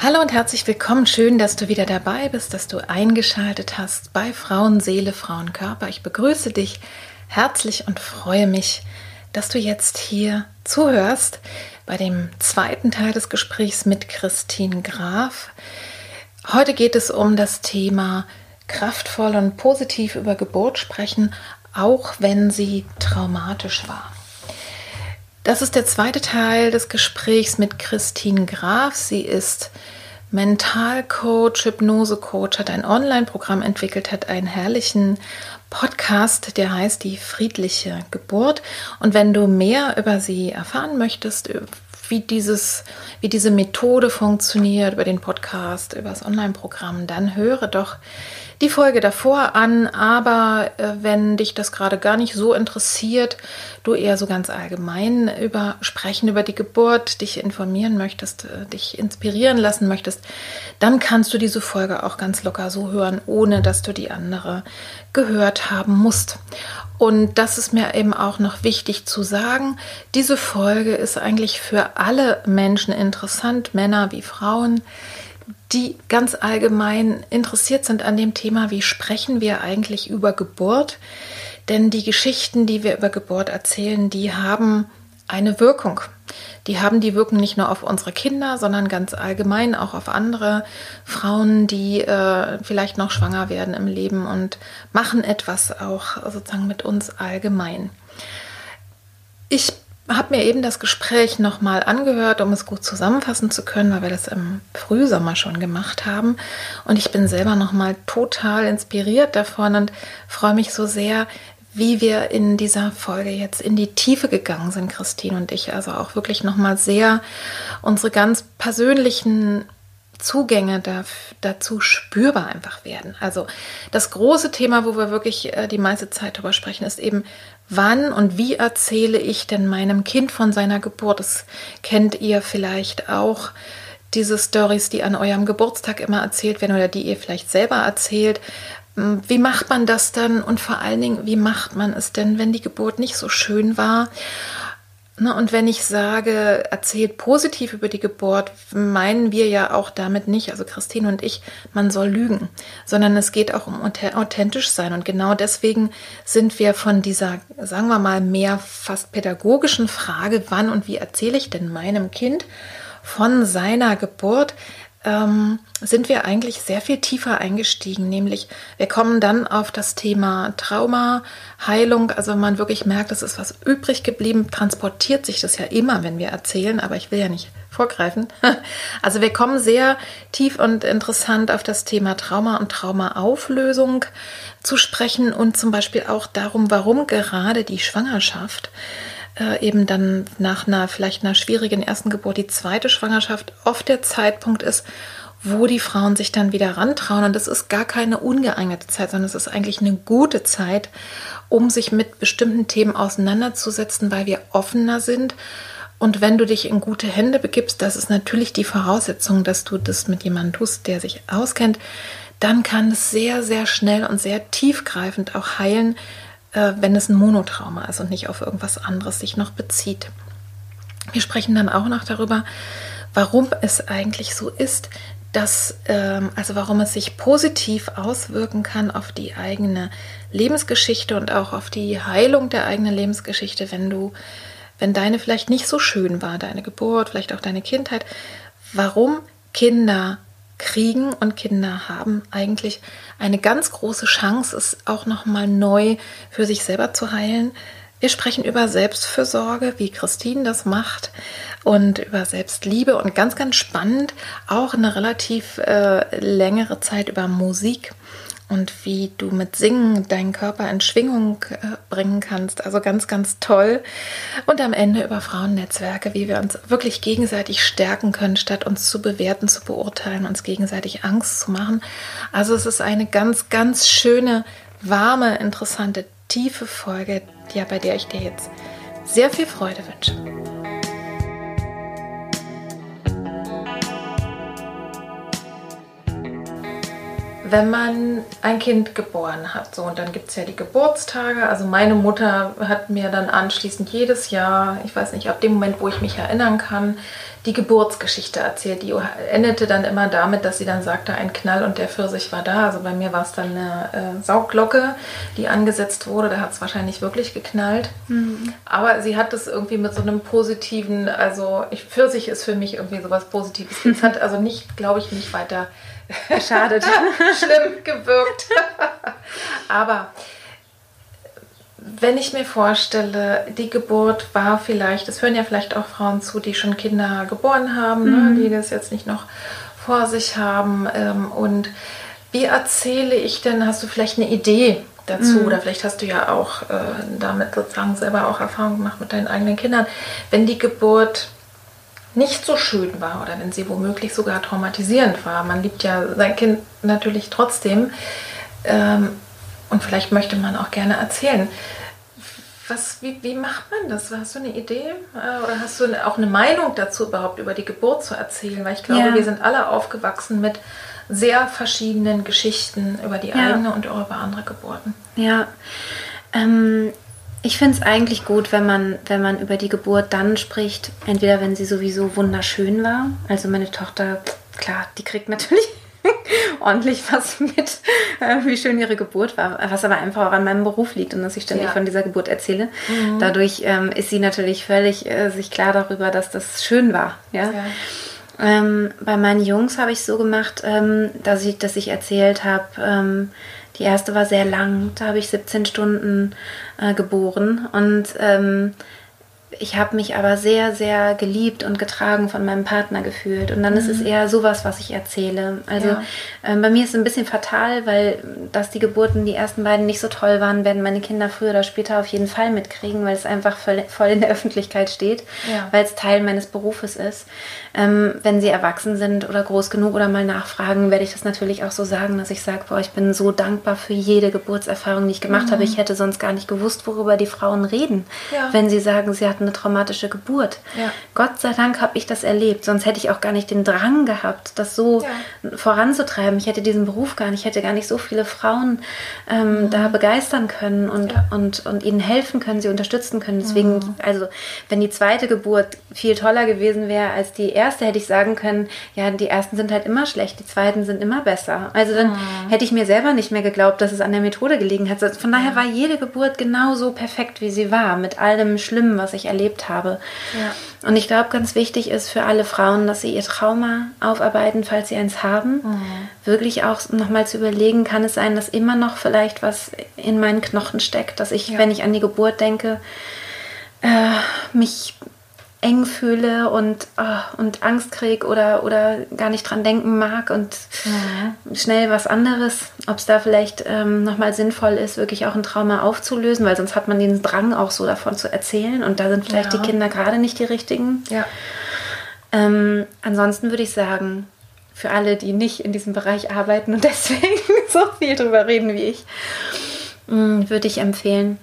Hallo und herzlich willkommen. Schön, dass du wieder dabei bist, dass du eingeschaltet hast bei Frauenseele, Frauenkörper. Ich begrüße dich herzlich und freue mich, dass du jetzt hier zuhörst bei dem zweiten Teil des Gesprächs mit Christine Graf. Heute geht es um das Thema kraftvoll und positiv über Geburt sprechen, auch wenn sie traumatisch war. Das ist der zweite Teil des Gesprächs mit Christine Graf. Sie ist Mentalcoach, Hypnosecoach, hat ein Online-Programm entwickelt, hat einen herrlichen Podcast, der heißt Die friedliche Geburt. Und wenn du mehr über sie erfahren möchtest, wie, dieses, wie diese Methode funktioniert über den Podcast, über das Online-Programm, dann höre doch die Folge davor an. Aber äh, wenn dich das gerade gar nicht so interessiert, du eher so ganz allgemein über sprechen über die Geburt, dich informieren möchtest, äh, dich inspirieren lassen möchtest, dann kannst du diese Folge auch ganz locker so hören, ohne dass du die andere gehört haben musst. Und das ist mir eben auch noch wichtig zu sagen. Diese Folge ist eigentlich für alle Menschen interessant, Männer wie Frauen, die ganz allgemein interessiert sind an dem Thema, wie sprechen wir eigentlich über Geburt. Denn die Geschichten, die wir über Geburt erzählen, die haben eine Wirkung. Die haben die Wirkung nicht nur auf unsere Kinder, sondern ganz allgemein auch auf andere Frauen, die äh, vielleicht noch schwanger werden im Leben und machen etwas auch sozusagen mit uns allgemein. Ich habe mir eben das Gespräch nochmal angehört, um es gut zusammenfassen zu können, weil wir das im Frühsommer schon gemacht haben. Und ich bin selber nochmal total inspiriert davon und freue mich so sehr, wie wir in dieser Folge jetzt in die Tiefe gegangen sind, Christine und ich. Also auch wirklich nochmal sehr unsere ganz persönlichen Zugänge da, dazu spürbar einfach werden. Also das große Thema, wo wir wirklich äh, die meiste Zeit drüber sprechen, ist eben, wann und wie erzähle ich denn meinem Kind von seiner Geburt? Das kennt ihr vielleicht auch diese Stories, die an eurem Geburtstag immer erzählt werden oder die ihr vielleicht selber erzählt. Hm, wie macht man das dann und vor allen Dingen, wie macht man es denn, wenn die Geburt nicht so schön war? Und wenn ich sage, erzählt positiv über die Geburt, meinen wir ja auch damit nicht, also Christine und ich, man soll lügen, sondern es geht auch um authentisch sein. Und genau deswegen sind wir von dieser, sagen wir mal, mehr fast pädagogischen Frage, wann und wie erzähle ich denn meinem Kind von seiner Geburt, ähm, sind wir eigentlich sehr viel tiefer eingestiegen, nämlich wir kommen dann auf das Thema Trauma, Heilung, also wenn man wirklich merkt, es ist was übrig geblieben, transportiert sich das ja immer, wenn wir erzählen, aber ich will ja nicht vorgreifen. Also wir kommen sehr tief und interessant auf das Thema Trauma und Traumaauflösung zu sprechen und zum Beispiel auch darum, warum gerade die Schwangerschaft äh, eben dann nach einer vielleicht einer schwierigen ersten Geburt die zweite Schwangerschaft oft der Zeitpunkt ist, wo die Frauen sich dann wieder rantrauen. Und das ist gar keine ungeeignete Zeit, sondern es ist eigentlich eine gute Zeit, um sich mit bestimmten Themen auseinanderzusetzen, weil wir offener sind. Und wenn du dich in gute Hände begibst, das ist natürlich die Voraussetzung, dass du das mit jemandem tust, der sich auskennt, dann kann es sehr, sehr schnell und sehr tiefgreifend auch heilen, äh, wenn es ein Monotrauma ist und nicht auf irgendwas anderes sich noch bezieht. Wir sprechen dann auch noch darüber, warum es eigentlich so ist, dass, ähm, also warum es sich positiv auswirken kann auf die eigene Lebensgeschichte und auch auf die Heilung der eigenen Lebensgeschichte, wenn du, wenn deine vielleicht nicht so schön war, deine Geburt, vielleicht auch deine Kindheit, warum Kinder kriegen und Kinder haben eigentlich eine ganz große Chance, es auch noch mal neu für sich selber zu heilen. Wir sprechen über Selbstfürsorge, wie Christine das macht, und über Selbstliebe und ganz, ganz spannend auch eine relativ äh, längere Zeit über Musik und wie du mit Singen deinen Körper in Schwingung äh, bringen kannst. Also ganz, ganz toll. Und am Ende über Frauennetzwerke, wie wir uns wirklich gegenseitig stärken können, statt uns zu bewerten, zu beurteilen, uns gegenseitig Angst zu machen. Also es ist eine ganz, ganz schöne, warme, interessante, tiefe Folge, ja, bei der ich dir jetzt sehr viel Freude wünsche. Wenn man ein Kind geboren hat. So, und dann gibt es ja die Geburtstage. Also meine Mutter hat mir dann anschließend jedes Jahr, ich weiß nicht, ab dem Moment, wo ich mich erinnern kann, die Geburtsgeschichte erzählt. Die endete dann immer damit, dass sie dann sagte, ein Knall und der Pfirsich war da. Also bei mir war es dann eine äh, Saugglocke, die angesetzt wurde. Da hat es wahrscheinlich wirklich geknallt. Mhm. Aber sie hat es irgendwie mit so einem positiven, also ich, Pfirsich ist für mich irgendwie sowas Positives. Es hat also nicht, glaube ich, nicht weiter geschadet. Schlimm gewirkt. Aber wenn ich mir vorstelle, die Geburt war vielleicht, es hören ja vielleicht auch Frauen zu, die schon Kinder geboren haben, ne, mhm. ne, die das jetzt nicht noch vor sich haben. Ähm, und wie erzähle ich denn, hast du vielleicht eine Idee dazu? Mhm. Oder vielleicht hast du ja auch äh, damit sozusagen selber auch Erfahrung gemacht mit deinen eigenen Kindern. Wenn die Geburt nicht so schön war oder wenn sie womöglich sogar traumatisierend war. Man liebt ja sein Kind natürlich trotzdem. Ähm, und vielleicht möchte man auch gerne erzählen. Was, wie, wie macht man das? Hast du eine Idee äh, oder hast du auch eine Meinung dazu, überhaupt über die Geburt zu erzählen? Weil ich glaube, ja. wir sind alle aufgewachsen mit sehr verschiedenen Geschichten über die ja. eigene und auch über andere Geburten. Ja, ähm, ich finde es eigentlich gut, wenn man, wenn man über die Geburt dann spricht, entweder wenn sie sowieso wunderschön war. Also meine Tochter, klar, die kriegt natürlich ordentlich was mit, äh, wie schön ihre Geburt war, was aber einfach auch an meinem Beruf liegt und dass ich ständig ja. von dieser Geburt erzähle. Mhm. Dadurch ähm, ist sie natürlich völlig äh, sich klar darüber, dass das schön war. Ja. ja. Ähm, bei meinen Jungs habe ich es so gemacht, ähm, dass, ich, dass ich erzählt habe, ähm, die erste war sehr lang, da habe ich 17 Stunden äh, geboren und ähm, ich habe mich aber sehr, sehr geliebt und getragen von meinem Partner gefühlt. Und dann mhm. ist es mhm. eher sowas, was ich erzähle. Also ja. ähm, bei mir ist es ein bisschen fatal, weil dass die Geburten, die ersten beiden nicht so toll waren, werden meine Kinder früher oder später auf jeden Fall mitkriegen, weil es einfach voll, voll in der Öffentlichkeit steht, ja. weil es Teil meines Berufes ist. Ähm, wenn sie erwachsen sind oder groß genug oder mal nachfragen, werde ich das natürlich auch so sagen, dass ich sage, boah, ich bin so dankbar für jede Geburtserfahrung, die ich gemacht mhm. habe. Ich hätte sonst gar nicht gewusst, worüber die Frauen reden, ja. wenn sie sagen, sie hatten eine traumatische Geburt. Ja. Gott sei Dank habe ich das erlebt, sonst hätte ich auch gar nicht den Drang gehabt, das so ja. voranzutreiben. Ich hätte diesen Beruf gar nicht, ich hätte gar nicht so viele Frauen ähm, mhm. da begeistern können und, ja. und, und ihnen helfen können, sie unterstützen können. Deswegen, mhm. also wenn die zweite Geburt viel toller gewesen wäre als die erste, hätte ich sagen können, ja, die ersten sind halt immer schlecht, die zweiten sind immer besser. Also dann mhm. hätte ich mir selber nicht mehr geglaubt, dass es an der Methode gelegen hat. Von daher war jede Geburt genauso perfekt, wie sie war, mit all dem Schlimmen, was ich erlebt habe. Ja. Und ich glaube, ganz wichtig ist für alle Frauen, dass sie ihr Trauma aufarbeiten, falls sie eins haben. Mhm. Wirklich auch nochmal zu überlegen, kann es sein, dass immer noch vielleicht was in meinen Knochen steckt, dass ich, ja. wenn ich an die Geburt denke, äh, mich eng fühle und, oh, und Angst kriege oder, oder gar nicht dran denken mag und mhm. schnell was anderes, ob es da vielleicht ähm, nochmal sinnvoll ist, wirklich auch ein Trauma aufzulösen, weil sonst hat man den Drang auch so davon zu erzählen und da sind vielleicht ja. die Kinder gerade nicht die richtigen. Ja. Ähm, ansonsten würde ich sagen, für alle, die nicht in diesem Bereich arbeiten und deswegen so viel drüber reden wie ich, mm, würde ich empfehlen,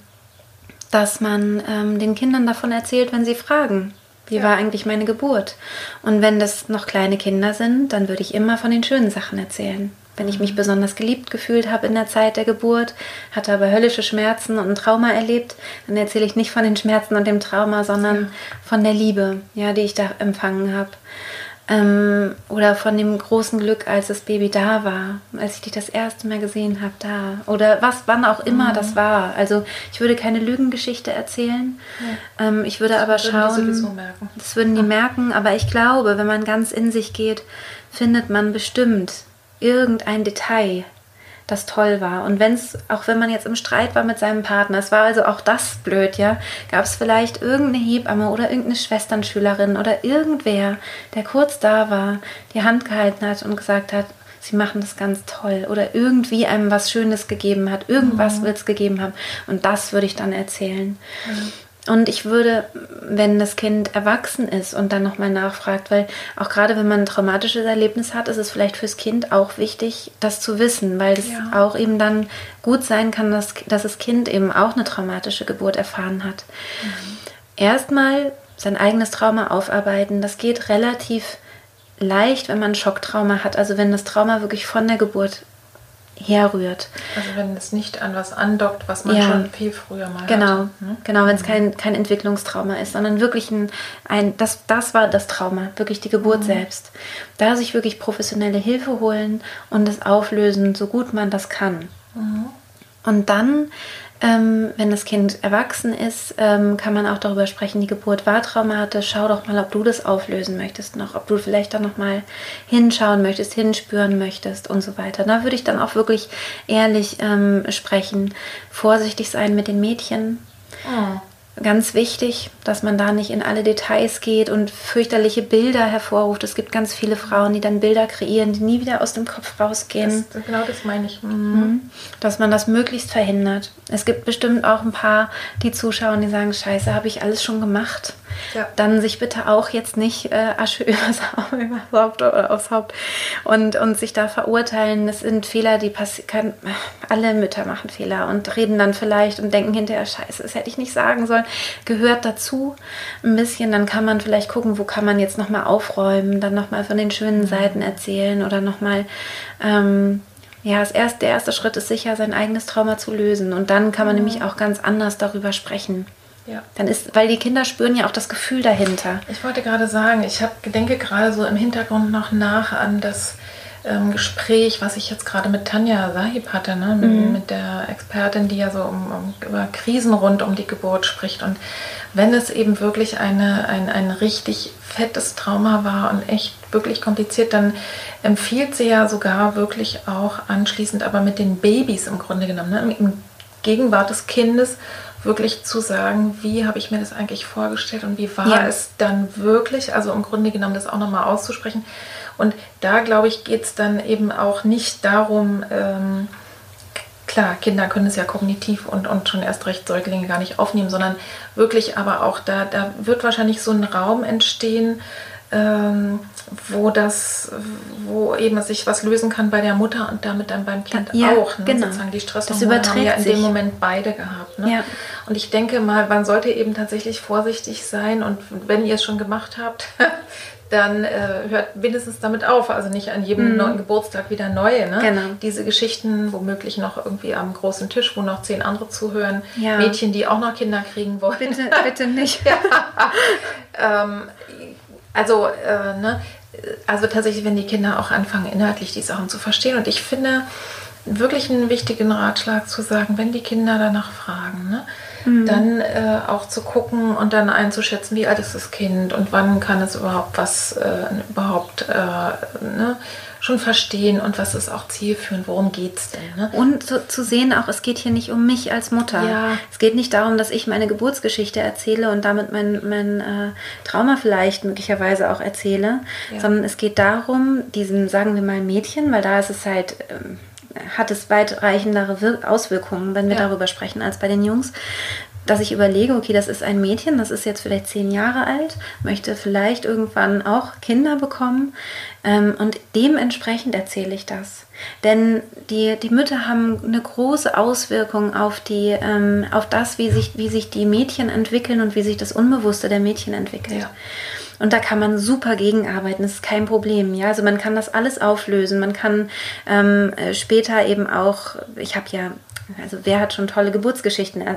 dass man ähm, den Kindern davon erzählt, wenn sie fragen. Wie ja. war eigentlich meine Geburt? Und wenn das noch kleine Kinder sind, dann würde ich immer von den schönen Sachen erzählen. Wenn ich mich mhm. besonders geliebt gefühlt habe in der Zeit der Geburt, hatte aber höllische Schmerzen und ein Trauma erlebt, dann erzähle ich nicht von den Schmerzen und dem Trauma, sondern ja. von der Liebe, ja, die ich da empfangen habe. Ähm, oder von dem großen Glück, als das Baby da war, als ich dich das erste Mal gesehen habe, da. Oder was, wann auch immer mhm. das war. Also ich würde keine Lügengeschichte erzählen. Ja. Ähm, ich würde das aber schauen. Die das würden die merken, aber ich glaube, wenn man ganz in sich geht, findet man bestimmt irgendein Detail, das toll war. Und wenn es, auch wenn man jetzt im Streit war mit seinem Partner, es war also auch das blöd, ja, gab es vielleicht irgendeine Hebamme oder irgendeine Schwesternschülerin oder irgendwer, der kurz da war, die Hand gehalten hat und gesagt hat, sie machen das ganz toll oder irgendwie einem was Schönes gegeben hat, irgendwas mhm. wird es gegeben haben. Und das würde ich dann erzählen. Mhm. Und ich würde, wenn das Kind erwachsen ist und dann nochmal nachfragt, weil auch gerade wenn man ein traumatisches Erlebnis hat, ist es vielleicht fürs Kind auch wichtig, das zu wissen, weil es ja. auch eben dann gut sein kann, dass, dass das Kind eben auch eine traumatische Geburt erfahren hat. Mhm. Erstmal sein eigenes Trauma aufarbeiten, das geht relativ leicht, wenn man ein Schocktrauma hat, also wenn das Trauma wirklich von der Geburt herrührt. Also wenn es nicht an was andockt, was man ja. schon viel früher mal genau. hatte. Ne? Genau, wenn es mhm. kein, kein Entwicklungstrauma ist, sondern wirklich ein, ein das, das war das Trauma, wirklich die Geburt mhm. selbst. Da sich wirklich professionelle Hilfe holen und es auflösen, so gut man das kann. Mhm. Und dann ähm, wenn das Kind erwachsen ist, ähm, kann man auch darüber sprechen, die Geburt war traumatisch. Schau doch mal, ob du das auflösen möchtest noch, ob du vielleicht da noch mal hinschauen möchtest, hinspüren möchtest und so weiter. Da würde ich dann auch wirklich ehrlich ähm, sprechen, vorsichtig sein mit den Mädchen. Oh ganz wichtig, dass man da nicht in alle Details geht und fürchterliche Bilder hervorruft. Es gibt ganz viele Frauen, die dann Bilder kreieren, die nie wieder aus dem Kopf rausgehen. Das, genau das meine ich. Mhm. mhm. Dass man das möglichst verhindert. Es gibt bestimmt auch ein paar, die zuschauen, die sagen, scheiße, habe ich alles schon gemacht. Ja. Dann sich bitte auch jetzt nicht äh, Asche übers Haupt oder aufs Haupt und, und sich da verurteilen. Das sind Fehler, die passieren. Alle Mütter machen Fehler und reden dann vielleicht und denken hinterher, scheiße, das hätte ich nicht sagen sollen gehört dazu ein bisschen. Dann kann man vielleicht gucken, wo kann man jetzt nochmal aufräumen, dann nochmal von den schönen mhm. Seiten erzählen oder nochmal, ähm, ja, das erste, der erste Schritt ist sicher, sein eigenes Trauma zu lösen. Und dann kann man mhm. nämlich auch ganz anders darüber sprechen. Ja. Dann ist, weil die Kinder spüren ja auch das Gefühl dahinter. Ich wollte gerade sagen, ich hab, denke gerade so im Hintergrund noch nach an das ähm, Gespräch, was ich jetzt gerade mit Tanja Sahib hatte, ne? mit, mhm. mit der Expertin, die ja so um, um, über Krisen rund um die Geburt spricht. Und wenn es eben wirklich eine, ein, ein richtig fettes Trauma war und echt wirklich kompliziert, dann empfiehlt sie ja sogar wirklich auch anschließend, aber mit den Babys im Grunde genommen, ne? im Gegenwart des Kindes wirklich zu sagen, wie habe ich mir das eigentlich vorgestellt und wie war ja. es dann wirklich, also im Grunde genommen das auch nochmal auszusprechen. Und da, glaube ich, geht es dann eben auch nicht darum, ähm, klar, Kinder können es ja kognitiv und, und schon erst recht Säuglinge gar nicht aufnehmen, sondern wirklich aber auch da, da wird wahrscheinlich so ein Raum entstehen, ähm, wo das, wo eben sich was lösen kann bei der Mutter und damit dann beim Kind ja, auch. Ne? Genau. Sozusagen die Stresshormone haben ja in sich. dem Moment beide gehabt. Ne? Ja. Und ich denke mal, man sollte eben tatsächlich vorsichtig sein und wenn ihr es schon gemacht habt, dann äh, hört mindestens damit auf. Also nicht an jedem mhm. neuen Geburtstag wieder neue. Ne? Genau. Diese Geschichten, womöglich noch irgendwie am großen Tisch, wo noch zehn andere zuhören. Ja. Mädchen, die auch noch Kinder kriegen wollen. Bitte, bitte nicht. ja. ähm, also, äh, ne? also tatsächlich, wenn die Kinder auch anfangen, inhaltlich die Sachen zu verstehen. Und ich finde wirklich einen wichtigen Ratschlag zu sagen, wenn die Kinder danach fragen. Ne? mhm. dann äh, auch zu gucken und dann einzuschätzen, wie alt ist das Kind und wann kann es überhaupt was äh, überhaupt äh, ne, schon verstehen und was ist auch zielführend, worum geht es denn. Ne? Und zu, zu, sehen auch, es geht hier nicht um mich als Mutter. Ja. Es geht nicht darum, dass ich meine Geburtsgeschichte erzähle und damit mein, mein äh, Trauma vielleicht möglicherweise auch erzähle, ja. sondern es geht darum, diesem, sagen wir mal, Mädchen, weil da ist es halt... Ähm, hat es weitreichendere Auswirkungen, wenn wir ja. darüber sprechen, als bei den Jungs. Dass ich überlege, okay, das ist ein Mädchen, das ist jetzt vielleicht zehn Jahre alt, möchte vielleicht irgendwann auch Kinder bekommen ähm, und dementsprechend erzähle ich das. Denn die, die Mütter haben eine große Auswirkung auf, die, ähm, auf das, wie sich, wie sich die Mädchen entwickeln und wie sich das Unbewusste der Mädchen entwickelt. Ja. Und da kann man super gegenarbeiten, das ist kein Problem. Ja, also man kann das alles auflösen. Man kann ähm, äh, später eben auch, ich habe ja also wer hat schon tolle Geburtsgeschichten äh,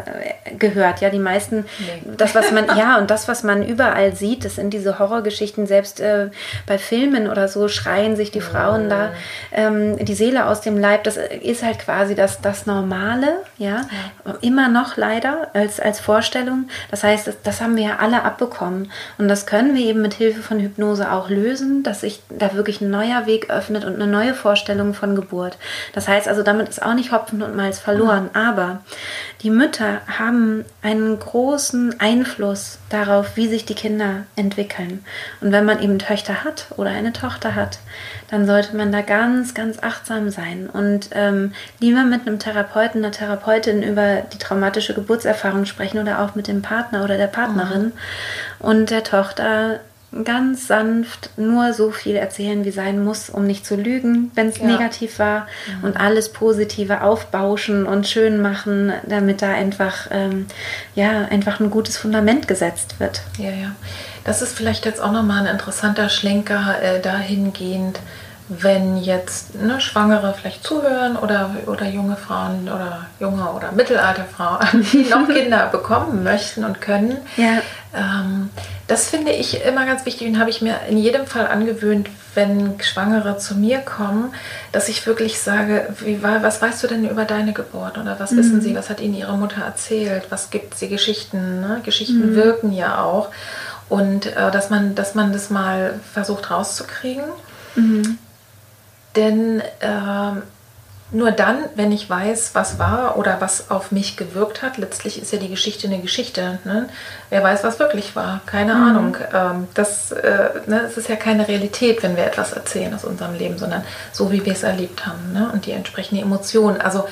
gehört? Ja, die meisten, nee. das was man, ja, und das, was man überall sieht, das sind diese Horrorgeschichten, selbst äh, bei Filmen oder so schreien sich die Frauen mhm. da ähm, die Seele aus dem Leib. Das ist halt quasi das, das Normale, ja? ja, immer noch leider als, als Vorstellung. Das heißt, das, das haben wir ja alle abbekommen. Und das können wir eben mit Hilfe von Hypnose auch lösen, dass sich da wirklich ein neuer Weg öffnet und eine neue Vorstellung von Geburt. Das heißt also, damit ist auch nicht Hopfen und Malz verloren verloren. Aber die Mütter haben einen großen Einfluss darauf, wie sich die Kinder entwickeln. Und wenn man eben Töchter hat oder eine Tochter hat, dann sollte man da ganz, ganz achtsam sein und ähm, lieber mit einem Therapeuten, einer Therapeutin über die traumatische Geburtserfahrung sprechen oder auch mit dem Partner oder der Partnerin mhm. und der Tochter ganz sanft nur so viel erzählen, wie sein muss, um nicht zu lügen, wenn es ja. negativ war mhm. und alles Positive aufbauschen und schön machen, damit da einfach, ähm, ja, einfach ein gutes Fundament gesetzt wird. Ja, ja. Das ist vielleicht jetzt auch nochmal ein interessanter Schlenker äh, dahingehend, wenn jetzt ne, Schwangere vielleicht zuhören oder, oder junge Frauen oder junge oder mittelalte Frauen, die noch Kinder bekommen möchten und können. Ja. Ähm, das finde ich immer ganz wichtig und habe ich mir in jedem Fall angewöhnt, wenn Schwangere zu mir kommen, dass ich wirklich sage, wie war, was weißt du denn über deine Geburt oder was mhm. wissen sie, was hat ihnen ihre Mutter erzählt, was gibt sie Geschichten, ne? Geschichten mhm. wirken ja auch und äh, dass, man, dass man das mal versucht rauszukriegen. Mhm. Denn äh, nur dann, wenn ich weiß, was war oder was auf mich gewirkt hat, letztlich ist ja die Geschichte eine Geschichte. Ne? Wer weiß, was wirklich war? Keine mhm. Ahnung. Ähm, das, äh, ne, es ist ja keine Realität, wenn wir etwas erzählen aus unserem Leben, sondern so, wie wir es erlebt haben ne? und die entsprechende Emotion. Also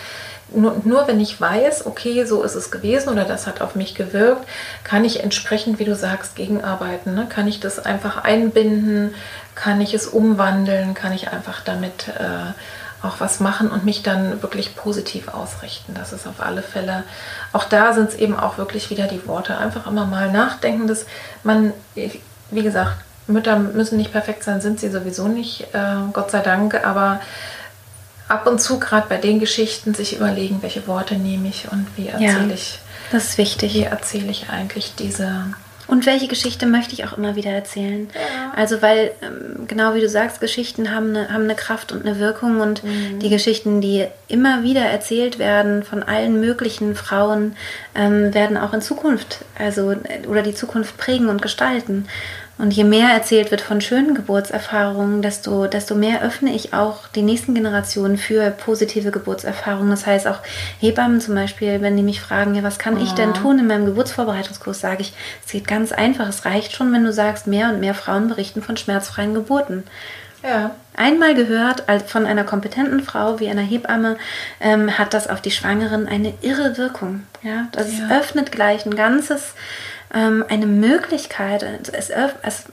nur, nur wenn ich weiß, okay, so ist es gewesen oder das hat auf mich gewirkt, kann ich entsprechend, wie du sagst, gegenarbeiten. Ne? Kann ich das einfach einbinden? Kann ich es umwandeln? Kann ich einfach damit... Äh, auch was machen und mich dann wirklich positiv ausrichten. Das ist auf alle Fälle, auch da sind es eben auch wirklich wieder die Worte. Einfach immer mal nachdenken, dass man, wie gesagt, Mütter müssen nicht perfekt sein, sind sie sowieso nicht, äh, Gott sei Dank, aber ab und zu gerade bei den Geschichten sich überlegen, welche Worte nehme ich und wie erzähle ja, ich. Das ist wichtig. Wie erzähle ich eigentlich diese und welche Geschichte möchte ich auch immer wieder erzählen? Ja. Also, weil, ähm, genau wie du sagst, Geschichten haben eine, haben eine Kraft und eine Wirkung und mhm. die Geschichten, die immer wieder erzählt werden von allen möglichen Frauen, ähm, werden auch in Zukunft, also, oder die Zukunft prägen und gestalten. Und je mehr erzählt wird von schönen Geburtserfahrungen, desto, desto mehr öffne ich auch die nächsten Generationen für positive Geburtserfahrungen. Das heißt auch Hebammen zum Beispiel, wenn die mich fragen, ja, was kann ja. ich denn tun in meinem Geburtsvorbereitungskurs, sage ich, es geht ganz einfach. Es reicht schon, wenn du sagst, mehr und mehr Frauen berichten von schmerzfreien Geburten. Ja. Einmal gehört von einer kompetenten Frau wie einer Hebamme, ähm, hat das auf die Schwangeren eine irre Wirkung. Ja, das ja. öffnet gleich ein ganzes ähm, eine Möglichkeit, es, es,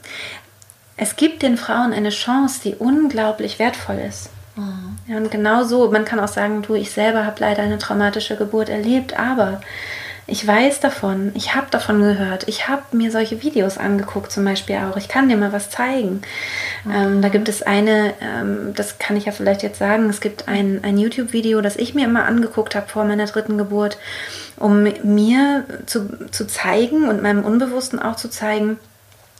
es gibt den Frauen eine Chance, die unglaublich wertvoll ist. Mhm. Ja, und genau so, man kann auch sagen, du, ich selber habe leider eine traumatische Geburt erlebt, aber ich weiß davon, ich habe davon gehört, ich habe mir solche Videos angeguckt zum Beispiel auch. Ich kann dir mal was zeigen. Mhm. Ähm, da gibt es eine, ähm, das kann ich ja vielleicht jetzt sagen, es gibt ein, ein YouTube-Video, das ich mir immer angeguckt habe vor meiner dritten Geburt, um mir zu, zu zeigen und meinem Unbewussten auch zu zeigen,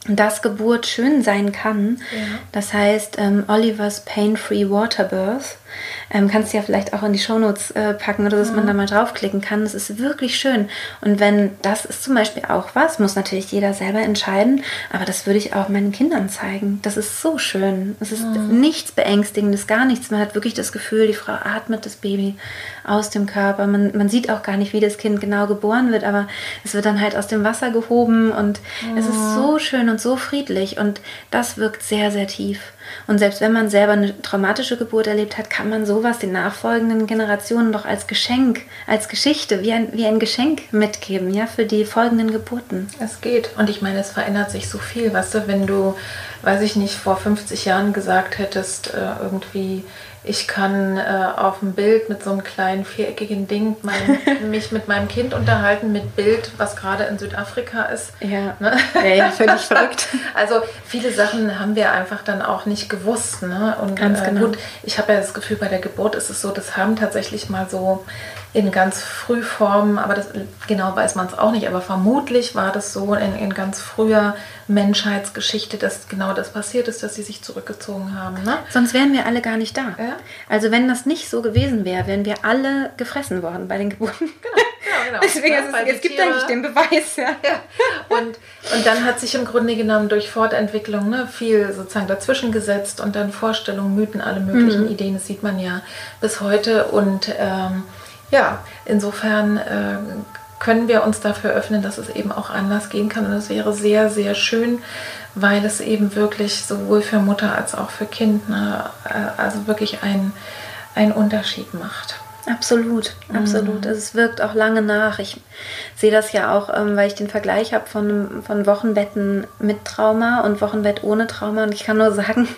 dass Geburt schön sein kann. Ja. Das heißt, ähm, Olivers Pain-Free Water Birth. Ähm, kannst du ja vielleicht auch in die Shownotes äh, packen oder dass ja. man da mal draufklicken kann. Das ist wirklich schön. Und wenn das ist zum Beispiel auch was, muss natürlich jeder selber entscheiden, aber das würde ich auch meinen Kindern zeigen. Das ist so schön. Es ist ja. nichts Beängstigendes, gar nichts. Man hat wirklich das Gefühl, die Frau atmet das Baby aus dem Körper. Man, man sieht auch gar nicht, wie das Kind genau geboren wird, aber es wird dann halt aus dem Wasser gehoben und ja. es ist so schön und so friedlich und das wirkt sehr, sehr tief. Und selbst wenn man selber eine traumatische Geburt erlebt hat, kann man sowas den nachfolgenden Generationen doch als Geschenk, als Geschichte, wie ein, wie ein Geschenk mitgeben, ja, für die folgenden Geburten. Es geht. Und ich meine, es verändert sich so viel, weißt du, wenn du, weiß ich nicht, vor 50 Jahren gesagt hättest, äh, irgendwie, ich kann äh, auf dem Bild mit so einem kleinen viereckigen Ding mein, mich mit meinem Kind unterhalten, mit Bild, was gerade in Südafrika ist. Ja, ne? ja, ja völlig verrückt. Also viele Sachen haben wir einfach dann auch nicht gewusst. Ne? Und Ganz äh, genau. gut, ich habe ja das Gefühl, bei der Geburt ist es so, das haben tatsächlich mal so in ganz Frühformen, aber das genau weiß man es auch nicht, aber vermutlich war das so in, in, ganz früher Menschheitsgeschichte, dass genau das passiert ist, dass sie sich zurückgezogen haben. Ne? Sonst wären wir alle gar nicht da. Ja? Also wenn das nicht so gewesen wäre, wären wir alle gefressen worden bei den Geburten. Genau. Ja, genau. Deswegen ja, es, es gibt Tiere. eigentlich den Beweis, ja. ja. Und, und dann hat sich im Grunde genommen durch Fortentwicklung ne, viel sozusagen dazwischen gesetzt und dann Vorstellungen, Mythen, alle möglichen mhm. Ideen, das sieht man ja bis heute. Und ähm, ja, insofern äh, können wir uns dafür öffnen, dass es eben auch anders gehen kann. Und es wäre sehr, sehr schön, weil es eben wirklich sowohl für Mutter als auch für Kind ne, äh, also wirklich einen Unterschied macht. Absolut, absolut. Mhm. Es wirkt auch lange nach. Ich sehe das ja auch, ähm, weil ich den Vergleich habe von, von Wochenbetten mit Trauma und Wochenbett ohne Trauma. Und ich kann nur sagen,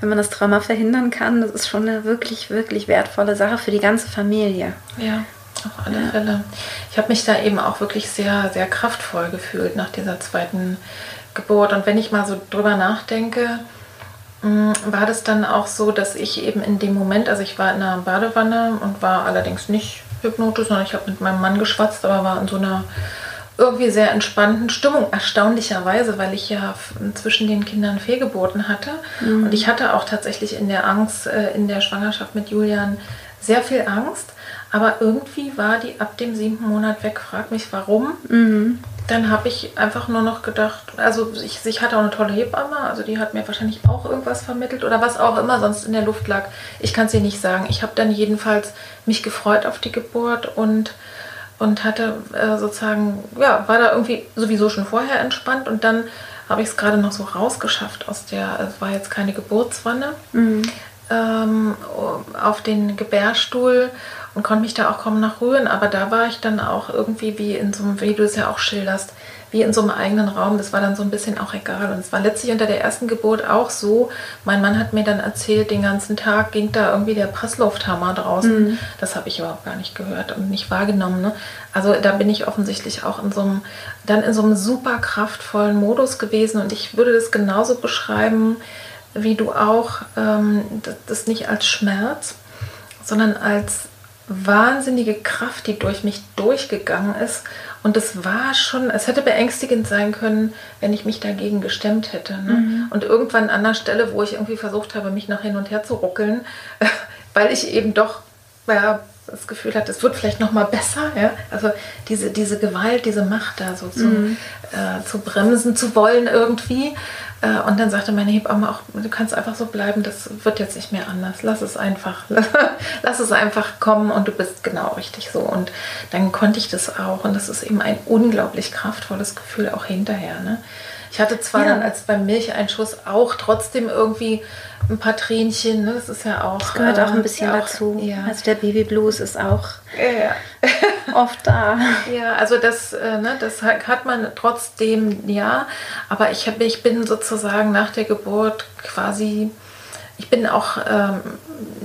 wenn man das Trauma verhindern kann, das ist schon eine wirklich, wirklich wertvolle Sache für die ganze Familie. Ja, auf alle ja. Fälle. Ich habe mich da eben auch wirklich sehr, sehr kraftvoll gefühlt nach dieser zweiten Geburt. Und wenn ich mal so drüber nachdenke, war das dann auch so, dass ich eben in dem Moment, also ich war in einer Badewanne und war allerdings nicht hypnotisch, sondern ich habe mit meinem Mann geschwatzt, aber war in so einer irgendwie sehr entspannten Stimmung, erstaunlicherweise, weil ich ja zwischen den Kindern Fehlgeburten hatte. Mhm. Und ich hatte auch tatsächlich in der Angst, äh, in der Schwangerschaft mit Julian sehr viel Angst. Aber irgendwie war die ab dem siebten Monat weg. Frag mich warum. Mhm. Dann habe ich einfach nur noch gedacht, also ich, ich hatte auch eine tolle Hebamme, also die hat mir wahrscheinlich auch irgendwas vermittelt oder was auch immer sonst in der Luft lag. Ich kann es dir nicht sagen. Ich habe dann jedenfalls mich gefreut auf die Geburt und, und hatte äh, sozusagen, ja, war da irgendwie sowieso schon vorher entspannt und dann habe ich es gerade noch so rausgeschafft aus der, es war jetzt keine Geburtswanne, mhm. ähm, auf den Gebärstuhl und konnte mich da auch kaum nach rühren. Aber da war ich dann auch irgendwie wie in so einem, wie du es ja auch schilderst, wie in so einem eigenen Raum. Das war dann so ein bisschen auch egal. Und es war letztlich unter der ersten Geburt auch so. Mein Mann hat mir dann erzählt, den ganzen Tag ging da irgendwie der Presslufthammer draußen. Mhm. Das habe ich überhaupt gar nicht gehört und nicht wahrgenommen. Ne? Also da bin ich offensichtlich auch in so einem, dann in so einem super kraftvollen Modus gewesen. Und ich würde das genauso beschreiben, wie du auch, ähm, das nicht als Schmerz, sondern als wahnsinnige Kraft, die durch mich durchgegangen ist. Und es war schon, es hätte beängstigend sein können, wenn ich mich dagegen gestemmt hätte. Ne? Mhm. Und irgendwann an einer Stelle, wo ich irgendwie versucht habe, mich noch hin und her zu ruckeln, weil ich eben doch ja, das Gefühl hatte, es wird vielleicht noch mal besser. Ja? Also diese, diese Gewalt, diese Macht da so zu, mhm. äh, zu bremsen zu wollen irgendwie. Äh, und dann sagte meine Hebamme auch, du kannst einfach so bleiben, das wird jetzt nicht mehr anders. Lass es einfach, lass es einfach kommen und du bist genau richtig so. Und dann konnte ich das auch. Und das ist eben ein unglaublich kraftvolles Gefühl auch hinterher. Ne? Ich hatte zwar ja. dann als beim Milcheinschuss auch trotzdem irgendwie ein paar Tränchen, ne? das ist ja auch. Das gehört äh, auch ein bisschen ja, dazu. Ja. Also der Babyblues ist auch oft da. Ja, also das, äh, ne, das hat man trotzdem, ja, aber ich, hab, ich bin sozusagen nach der Geburt quasi ich bin auch ähm,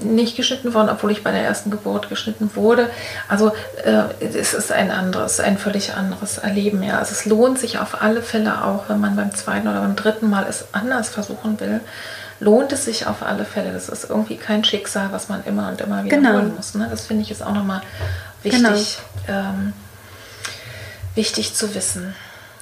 nicht geschnitten worden, obwohl ich bei der ersten Geburt geschnitten wurde. Also äh, es ist ein anderes, ein völlig anderes Erleben. Ja. Also es lohnt sich auf alle Fälle auch, wenn man beim zweiten oder beim dritten Mal es anders versuchen will, lohnt es sich auf alle Fälle. Das ist irgendwie kein Schicksal, was man immer und immer wiederholen genau. muss. Ne? Das finde ich ist auch nochmal wichtig, genau. ähm, wichtig zu wissen.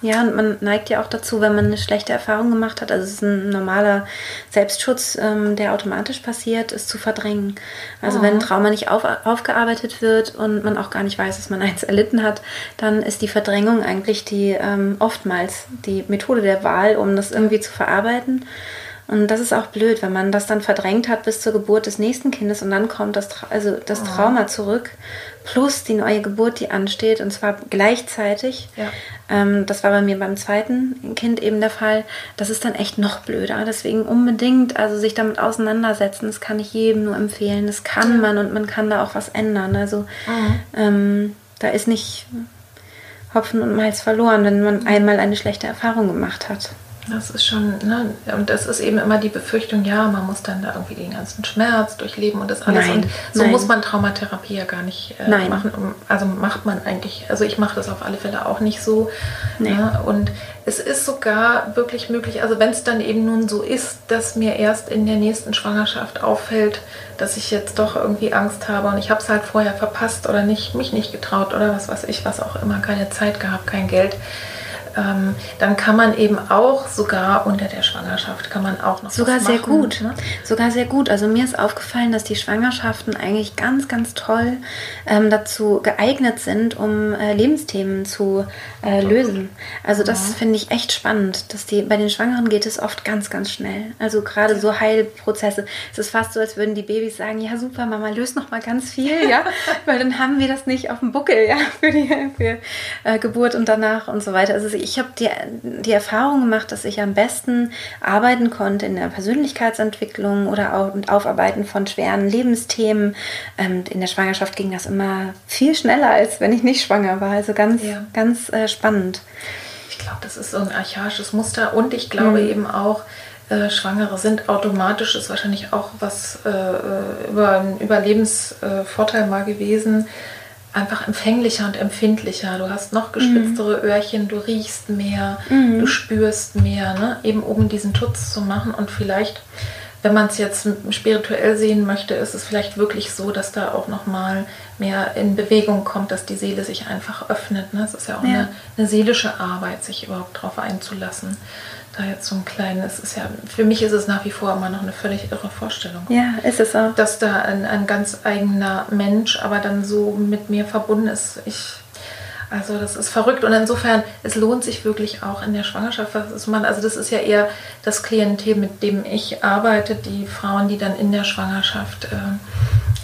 Ja, und man neigt ja auch dazu, wenn man eine schlechte Erfahrung gemacht hat, also es ist ein normaler Selbstschutz, ähm, der automatisch passiert, es zu verdrängen. Also oh. wenn Trauma nicht auf, aufgearbeitet wird und man auch gar nicht weiß, dass man eins erlitten hat, dann ist die Verdrängung eigentlich die ähm, oftmals die Methode der Wahl, um das irgendwie zu verarbeiten. Und das ist auch blöd, wenn man das dann verdrängt hat bis zur Geburt des nächsten Kindes und dann kommt das, Tra also das oh. Trauma zurück plus die neue Geburt, die ansteht und zwar gleichzeitig. Ja. Ähm, das war bei mir beim zweiten Kind eben der Fall. Das ist dann echt noch blöder. Deswegen unbedingt also sich damit auseinandersetzen. Das kann ich jedem nur empfehlen. Das kann man und man kann da auch was ändern. Also mhm. ähm, da ist nicht Hopfen und Malz verloren, wenn man einmal eine schlechte Erfahrung gemacht hat. Das ist schon, ne? Und das ist eben immer die Befürchtung, ja, man muss dann da irgendwie den ganzen Schmerz durchleben und das alles. Nein, und so nein. muss man Traumatherapie ja gar nicht äh, Nein. machen. Also macht man eigentlich, also ich mache das auf alle Fälle auch nicht so. Ne? Und es ist sogar wirklich möglich, also wenn es dann eben nun so ist, dass mir erst in der nächsten Schwangerschaft auffällt, dass ich jetzt doch irgendwie Angst habe und ich habe es halt vorher verpasst oder nicht, mich nicht getraut oder was weiß ich, was auch immer, keine Zeit gehabt, kein Geld. Ähm, dann kann man eben auch sogar unter der Schwangerschaft kann man auch noch Sogar sehr gut. Ne? Sogar sehr gut. Also mir ist aufgefallen, dass die Schwangerschaften eigentlich ganz, ganz toll ähm, dazu geeignet sind, um äh, Lebensthemen zu äh, lösen. Also das finde ich echt spannend, dass die bei den Schwangeren geht es oft ganz, ganz schnell. Also gerade so Heilprozesse. Es ist fast so, als würden die Babys sagen, ja super, Mama löst noch mal ganz viel, ja, weil dann haben wir das nicht auf dem Buckel, ja, für die für, äh, Geburt und danach und so weiter. Also ich habe die, die Erfahrung gemacht, dass ich am besten arbeiten konnte in der Persönlichkeitsentwicklung oder auch und Aufarbeiten von schweren Lebensthemen. Ähm, in der Schwangerschaft ging das immer viel schneller, als wenn ich nicht schwanger war. Also ganz, Ja. ganz äh, spannend. Ich glaube, das ist so ein archaisches Muster und ich glaube Mhm. eben auch, äh, Schwangere sind automatisch, ist wahrscheinlich auch was äh, äh, über einen Überlebensvorteil mal gewesen, einfach empfänglicher und empfindlicher. Du hast noch gespitztere Öhrchen, du riechst mehr, du spürst mehr, ne? eben um diesen Schutz zu machen und vielleicht wenn man es jetzt spirituell sehen möchte, ist es vielleicht wirklich so, dass da auch noch mal mehr in Bewegung kommt, dass die Seele sich einfach öffnet. Ne? Es ist ja auch Ja. Eine, eine seelische Arbeit, sich überhaupt darauf einzulassen. Da jetzt so ein kleines, ist ja, für mich ist es nach wie vor immer noch eine völlig irre Vorstellung. Ja, ist es auch. Dass da ein, ein ganz eigener Mensch, aber dann so mit mir verbunden ist. Ich, also das ist verrückt und insofern, es lohnt sich wirklich auch in der Schwangerschaft, was ist man, also das ist ja eher das Klientel, mit dem ich arbeite, die Frauen, die dann in der Schwangerschaft äh,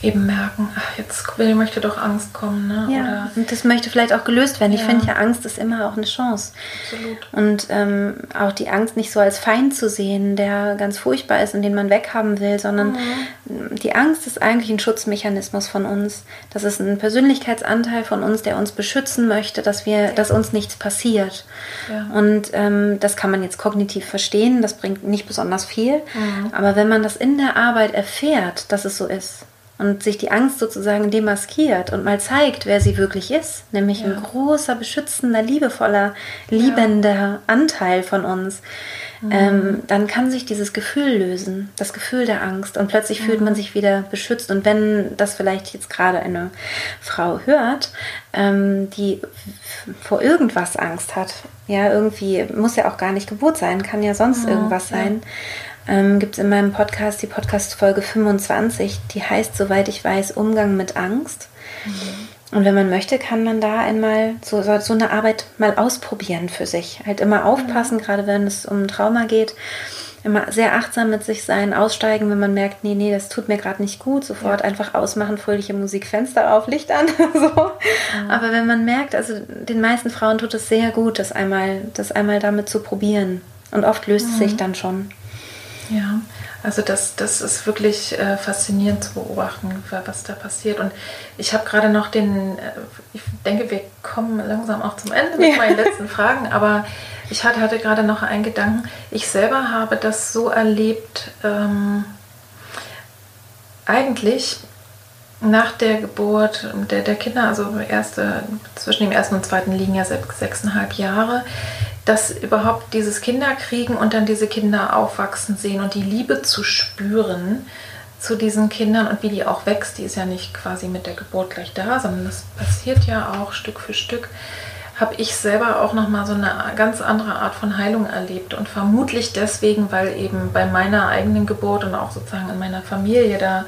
eben merken, ach, jetzt will, möchte doch Angst kommen, ne? Ja, Oder und das möchte vielleicht auch gelöst werden. Ich Ja. finde ja, Angst ist immer auch eine Chance. absolut. Und ähm, auch die Angst nicht so als Feind zu sehen, der ganz furchtbar ist und den man weghaben will, sondern die Angst ist eigentlich ein Schutzmechanismus von uns. Das ist ein Persönlichkeitsanteil von uns, der uns beschützen möchte, dass wir, dass uns nichts passiert. Ja. Und ähm, das kann man jetzt kognitiv verstehen, das bringt nicht besonders viel. Aber wenn man das in der Arbeit erfährt, dass es so ist, und sich die Angst sozusagen demaskiert und mal zeigt, wer sie wirklich ist, nämlich ein Ja. großer, beschützender, liebevoller, liebender Anteil von uns, Mhm. ähm, dann kann sich dieses Gefühl lösen, das Gefühl der Angst und plötzlich fühlt Mhm. man sich wieder beschützt. Und wenn das vielleicht jetzt gerade eine Frau hört, ähm, die vor irgendwas Angst hat, ja, irgendwie, muss ja auch gar nicht Geburt sein, kann ja sonst irgendwas ja. sein, ähm, gibt es in meinem Podcast die Podcast-Folge 25, die heißt, soweit ich weiß, Umgang mit Angst. Und wenn man möchte, kann man da einmal so, so, eine Arbeit mal ausprobieren für sich. Halt immer aufpassen, gerade wenn es um Trauma geht. Immer sehr achtsam mit sich sein, aussteigen, wenn man merkt, nee, nee, das tut mir gerade nicht gut, sofort einfach ausmachen, fröhliche Musik, Fenster auf, Licht an. so. Aber wenn man merkt, also den meisten Frauen tut es sehr gut, das einmal, das einmal damit zu probieren. Und oft löst es sich dann schon. Ja, also das, das ist wirklich äh, faszinierend zu beobachten, wa- was da passiert. Und ich habe gerade noch den, äh, ich denke, wir kommen langsam auch zum Ende mit Ja. meinen letzten Fragen, aber ich hatte, hatte gerade noch einen Gedanken. Ich selber habe das so erlebt, ähm, eigentlich nach der Geburt der, der Kinder, also erste, zwischen dem ersten und zweiten liegen ja sechs, sechseinhalb Jahre, dass überhaupt dieses Kinderkriegen und dann diese Kinder aufwachsen sehen und die Liebe zu spüren zu diesen Kindern und wie die auch wächst, die ist ja nicht quasi mit der Geburt gleich da, sondern das passiert ja auch Stück für Stück, habe ich selber auch nochmal so eine ganz andere Art von Heilung erlebt und vermutlich deswegen, weil eben bei meiner eigenen Geburt und auch sozusagen in meiner Familie da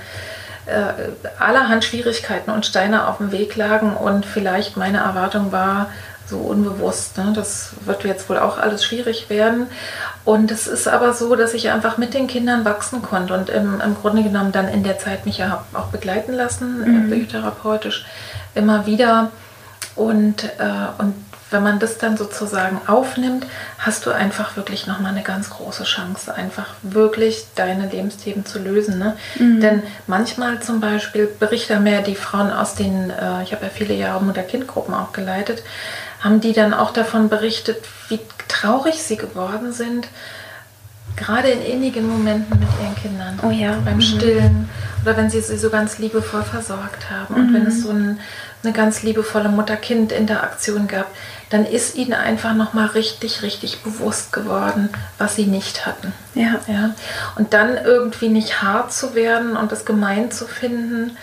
allerhand Schwierigkeiten und Steine auf dem Weg lagen und vielleicht meine Erwartung war, so unbewusst. Ne? Das wird jetzt wohl auch alles schwierig werden. Und es ist aber so, dass ich einfach mit den Kindern wachsen konnte und im, im Grunde genommen dann in der Zeit mich ja auch begleiten lassen, äh, psychotherapeutisch, immer wieder. Und, äh, und wenn man das dann sozusagen aufnimmt, hast du einfach wirklich nochmal eine ganz große Chance, einfach wirklich deine Lebensthemen zu lösen. Ne? Denn manchmal zum Beispiel berichten mir die Frauen aus den, äh, ich habe ja viele Jahre Mutter-Kind-Gruppen auch geleitet, haben die dann auch davon berichtet, wie traurig sie geworden sind, gerade in innigen Momenten mit ihren Kindern. Oh ja. Beim Mhm. Stillen oder wenn sie sie so ganz liebevoll versorgt haben. Und Mhm. wenn es so ein, eine ganz liebevolle Mutter-Kind-Interaktion gab, dann ist ihnen einfach nochmal richtig, richtig bewusst geworden, was sie nicht hatten. Ja. Ja? Und dann irgendwie nicht hart zu werden und es gemein zu finden,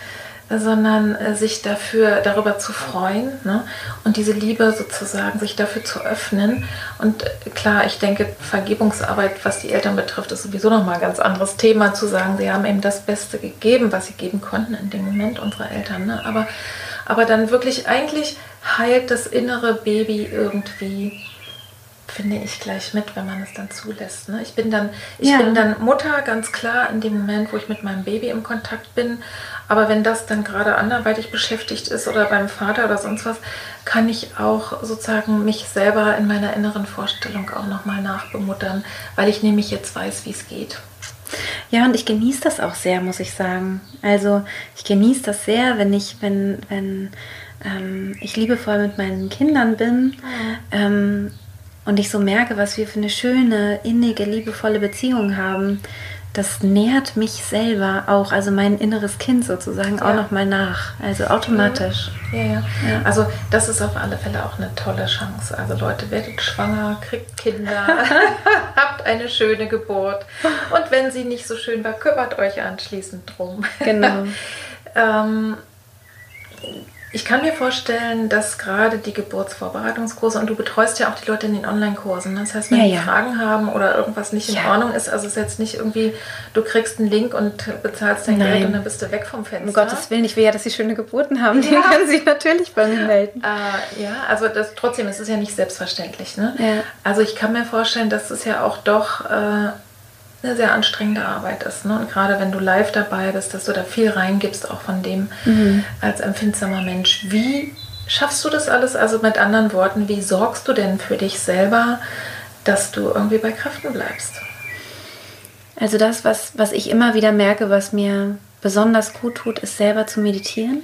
sondern äh, sich dafür darüber zu freuen ne? und diese Liebe sozusagen sich dafür zu öffnen. Und äh, klar, ich denke, Vergebungsarbeit, was die Eltern betrifft, ist sowieso nochmal ein ganz anderes Thema, zu sagen, sie haben eben das Beste gegeben, was sie geben konnten in dem Moment, unsere Eltern. Ne? Aber, aber dann wirklich, eigentlich heilt das innere Baby irgendwie finde ich gleich mit, wenn man es dann zulässt. Ne? Ich bin dann, ich Ja. bin dann Mutter ganz klar in dem Moment, wo ich mit meinem Baby im Kontakt bin. Aber wenn das dann gerade anderweitig beschäftigt ist oder beim Vater oder sonst was, kann ich auch sozusagen mich selber in meiner inneren Vorstellung auch nochmal nachbemuttern, weil ich nämlich jetzt weiß, wie es geht. Ja, und ich genieße das auch sehr, muss ich sagen. Also ich genieße das sehr, wenn ich, wenn, wenn ähm, ich liebevoll mit meinen Kindern bin ähm, und ich so merke, was wir für eine schöne, innige, liebevolle Beziehung haben. Das nährt mich selber auch, also mein inneres Kind sozusagen auch Ja. nochmal nach. Also automatisch. Ja, ja. Ja. Also das ist auf alle Fälle auch eine tolle Chance. Also Leute, werdet schwanger, kriegt Kinder, habt eine schöne Geburt. Und wenn sie nicht so schön war, kümmert euch anschließend drum. Genau. ähm, ich kann mir vorstellen, dass gerade die Geburtsvorbereitungskurse und du betreust ja auch die Leute in den Online-Kursen. ne? Das heißt, wenn Ja, die ja. Fragen haben oder irgendwas nicht in Ja. Ordnung ist, also es ist jetzt nicht irgendwie, du kriegst einen Link und bezahlst dein Nein. Geld und dann bist du weg vom Fenster. Um Gottes Willen, ich will ja, dass sie schöne Geburten haben. Die können sich natürlich bei mir melden. Äh, ja, also das, trotzdem, es ist ja nicht selbstverständlich. Ne? Also ich kann mir vorstellen, dass es ja auch doch äh, eine sehr anstrengende Arbeit ist. Ne? Und gerade wenn du live dabei bist, dass du da viel reingibst, auch von dem Mhm. als empfindsamer Mensch. Wie schaffst du das alles? Also mit anderen Worten, wie sorgst du denn für dich selber, dass du irgendwie bei Kräften bleibst? Also das, was, was ich immer wieder merke, was mir besonders gut tut, ist selber zu meditieren.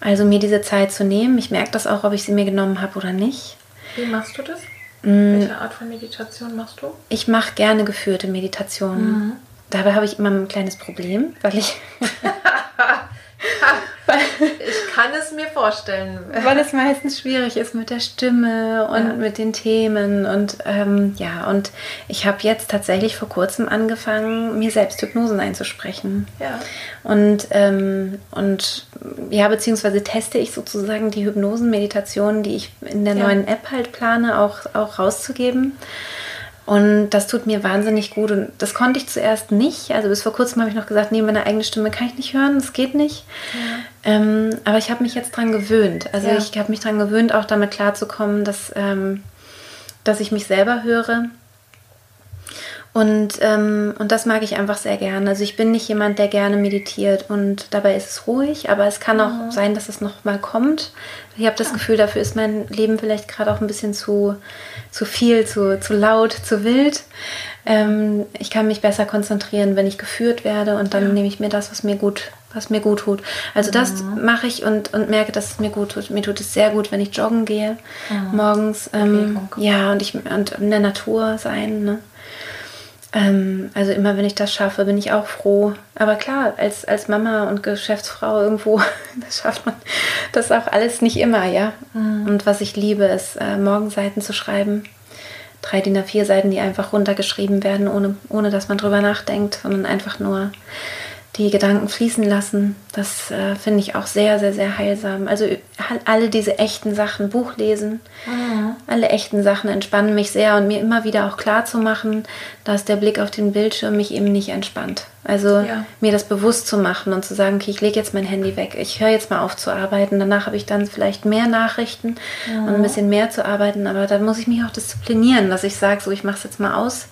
Also mir diese Zeit zu nehmen. Ich merke das auch, ob ich sie mir genommen habe oder nicht. Wie machst du das? Mm. Welche Art von Meditation machst du? Ich mache gerne geführte Meditationen. Dabei habe ich immer ein kleines Problem, weil Ich kann es mir vorstellen. weil es meistens schwierig ist mit der Stimme und Ja. mit den Themen und ähm, ja und ich habe jetzt tatsächlich vor kurzem angefangen, mir selbst Hypnosen einzusprechen. Ja. Und, ähm, und ja, beziehungsweise teste ich sozusagen die Hypnosen-Meditationen, die ich in der Ja. neuen App halt plane, auch, auch rauszugeben. Und das tut mir wahnsinnig gut. Und das konnte ich zuerst nicht. Also bis vor kurzem habe ich noch gesagt, nee, meine eigene Stimme kann ich nicht hören, das geht nicht. Ähm, aber ich habe mich jetzt dran gewöhnt. Also Ja. ich habe mich dran gewöhnt, auch damit klarzukommen, dass, ähm, dass ich mich selber höre. Und, ähm, und das mag ich einfach sehr gerne. Also ich bin nicht jemand, der gerne meditiert und dabei ist es ruhig, aber es kann auch sein, dass es noch mal kommt. Ich habe das Gefühl, dafür ist mein Leben vielleicht gerade auch ein bisschen zu, zu viel, zu, zu laut, zu wild. Ähm, ich kann mich besser konzentrieren, wenn ich geführt werde und dann Ja. nehme ich mir das, was mir gut, was mir gut tut. Also das mache ich und, und merke, dass es mir gut tut. Mir tut es sehr gut, wenn ich joggen gehe morgens. Ähm, ja, und ich und in der Natur sein. Ne? Ähm, also immer wenn ich das schaffe, bin ich auch froh. Aber klar, als, als Mama und Geschäftsfrau irgendwo, das schafft man das auch alles nicht immer, ja. Und was ich liebe, ist äh, Morgenseiten zu schreiben. Drei DIN A4 Seiten, die einfach runtergeschrieben werden, ohne, ohne dass man drüber nachdenkt, sondern einfach nur die Gedanken fließen lassen. Das äh, finde ich auch sehr, sehr, sehr heilsam. Also alle diese echten Sachen, Buch lesen, alle echten Sachen entspannen mich sehr und mir immer wieder auch klar zu machen, dass der Blick auf den Bildschirm mich eben nicht entspannt. Also Ja. mir das bewusst zu machen und zu sagen, okay, ich lege jetzt mein Handy weg, ich höre jetzt mal auf zu arbeiten, danach habe ich dann vielleicht mehr Nachrichten und ein bisschen mehr zu arbeiten, aber dann muss ich mich auch disziplinieren, dass ich sage, so ich mache es jetzt mal aus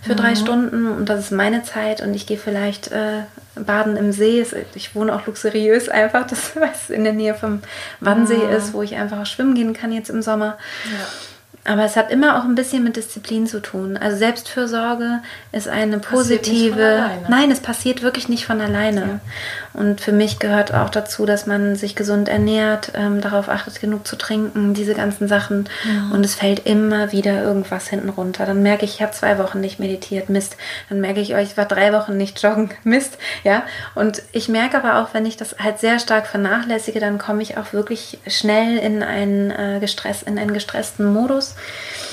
für drei Stunden und das ist meine Zeit und ich gehe vielleicht äh, baden im See. Ich wohne auch luxuriös einfach, das was in der Nähe vom Wannsee ist, wo ich einfach auch schwimmen gehen kann jetzt im Sommer. Ja. Aber es hat immer auch ein bisschen mit Disziplin zu tun. Also Selbstfürsorge ist eine positive. Nein, es passiert wirklich nicht von alleine. Ja. Und für mich gehört auch dazu, dass man sich gesund ernährt, ähm, darauf achtet, genug zu trinken, diese ganzen Sachen. Ja. Und es fällt immer wieder irgendwas hinten runter. Dann merke ich, ich habe zwei Wochen nicht meditiert, Mist. Dann merke ich, oh, ich war drei Wochen nicht joggen, Mist. Ja. Und ich merke aber auch, wenn ich das halt sehr stark vernachlässige, dann komme ich auch wirklich schnell in einen, äh, Gestress, in einen gestressten Modus.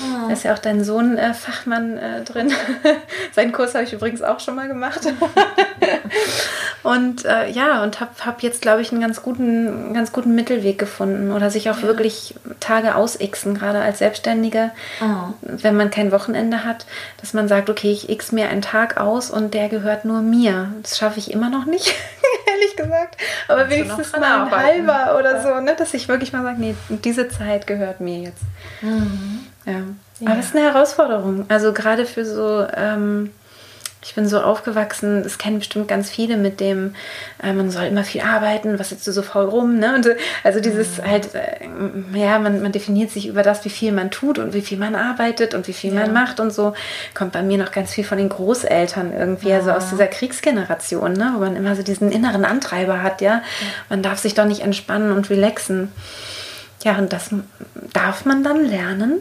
Oh. Da ist ja auch dein Sohn äh, Fachmann äh, drin. Seinen Kurs habe ich übrigens auch schon mal gemacht. und äh, ja, und habe hab jetzt, glaube ich, einen ganz guten, ganz guten Mittelweg gefunden. Oder sich auch ja. wirklich Tage ausixen, gerade als Selbstständige, oh. wenn man kein Wochenende hat, dass man sagt, okay, ich x mir einen Tag aus und der gehört nur mir. Das schaffe ich immer noch nicht, ehrlich gesagt. Aber Kannst wenigstens mal ein halber oder so, ne? dass ich wirklich mal sage, nee, diese Zeit gehört mir jetzt. Mhm. Ja. ja. Aber das ist eine Herausforderung. Also gerade für so ähm, ich bin so aufgewachsen, das kennen bestimmt ganz viele mit dem, äh, man soll immer viel arbeiten, was sitzt du so faul rum, ne? Und also dieses mhm. halt, äh, ja, man, man definiert sich über das, wie viel man tut und wie viel man arbeitet und wie viel ja. man macht und so. Kommt bei mir noch ganz viel von den Großeltern irgendwie, ja. also aus dieser Kriegsgeneration, ne? Wo man immer so diesen inneren Antreiber hat, ja. ja. Man darf sich doch nicht entspannen und relaxen. Ja, und das darf man dann lernen,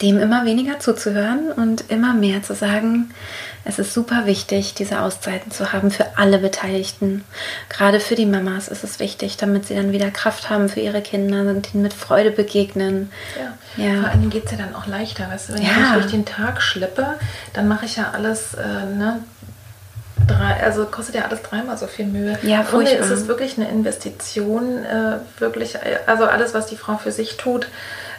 dem immer weniger zuzuhören und immer mehr zu sagen, es ist super wichtig, diese Auszeiten zu haben für alle Beteiligten. Gerade für die Mamas ist es wichtig, damit sie dann wieder Kraft haben für ihre Kinder und ihnen mit Freude begegnen. Ja, ja. vor allem geht es ja dann auch leichter. Weißt du, wenn ja. ich mich durch den Tag schleppe, dann mache ich ja alles, äh, ne, Drei, also kostet ja alles dreimal so viel Mühe. Ja, Grunde ist es wirklich eine Investition, äh, wirklich, also alles, was die Frau für sich tut,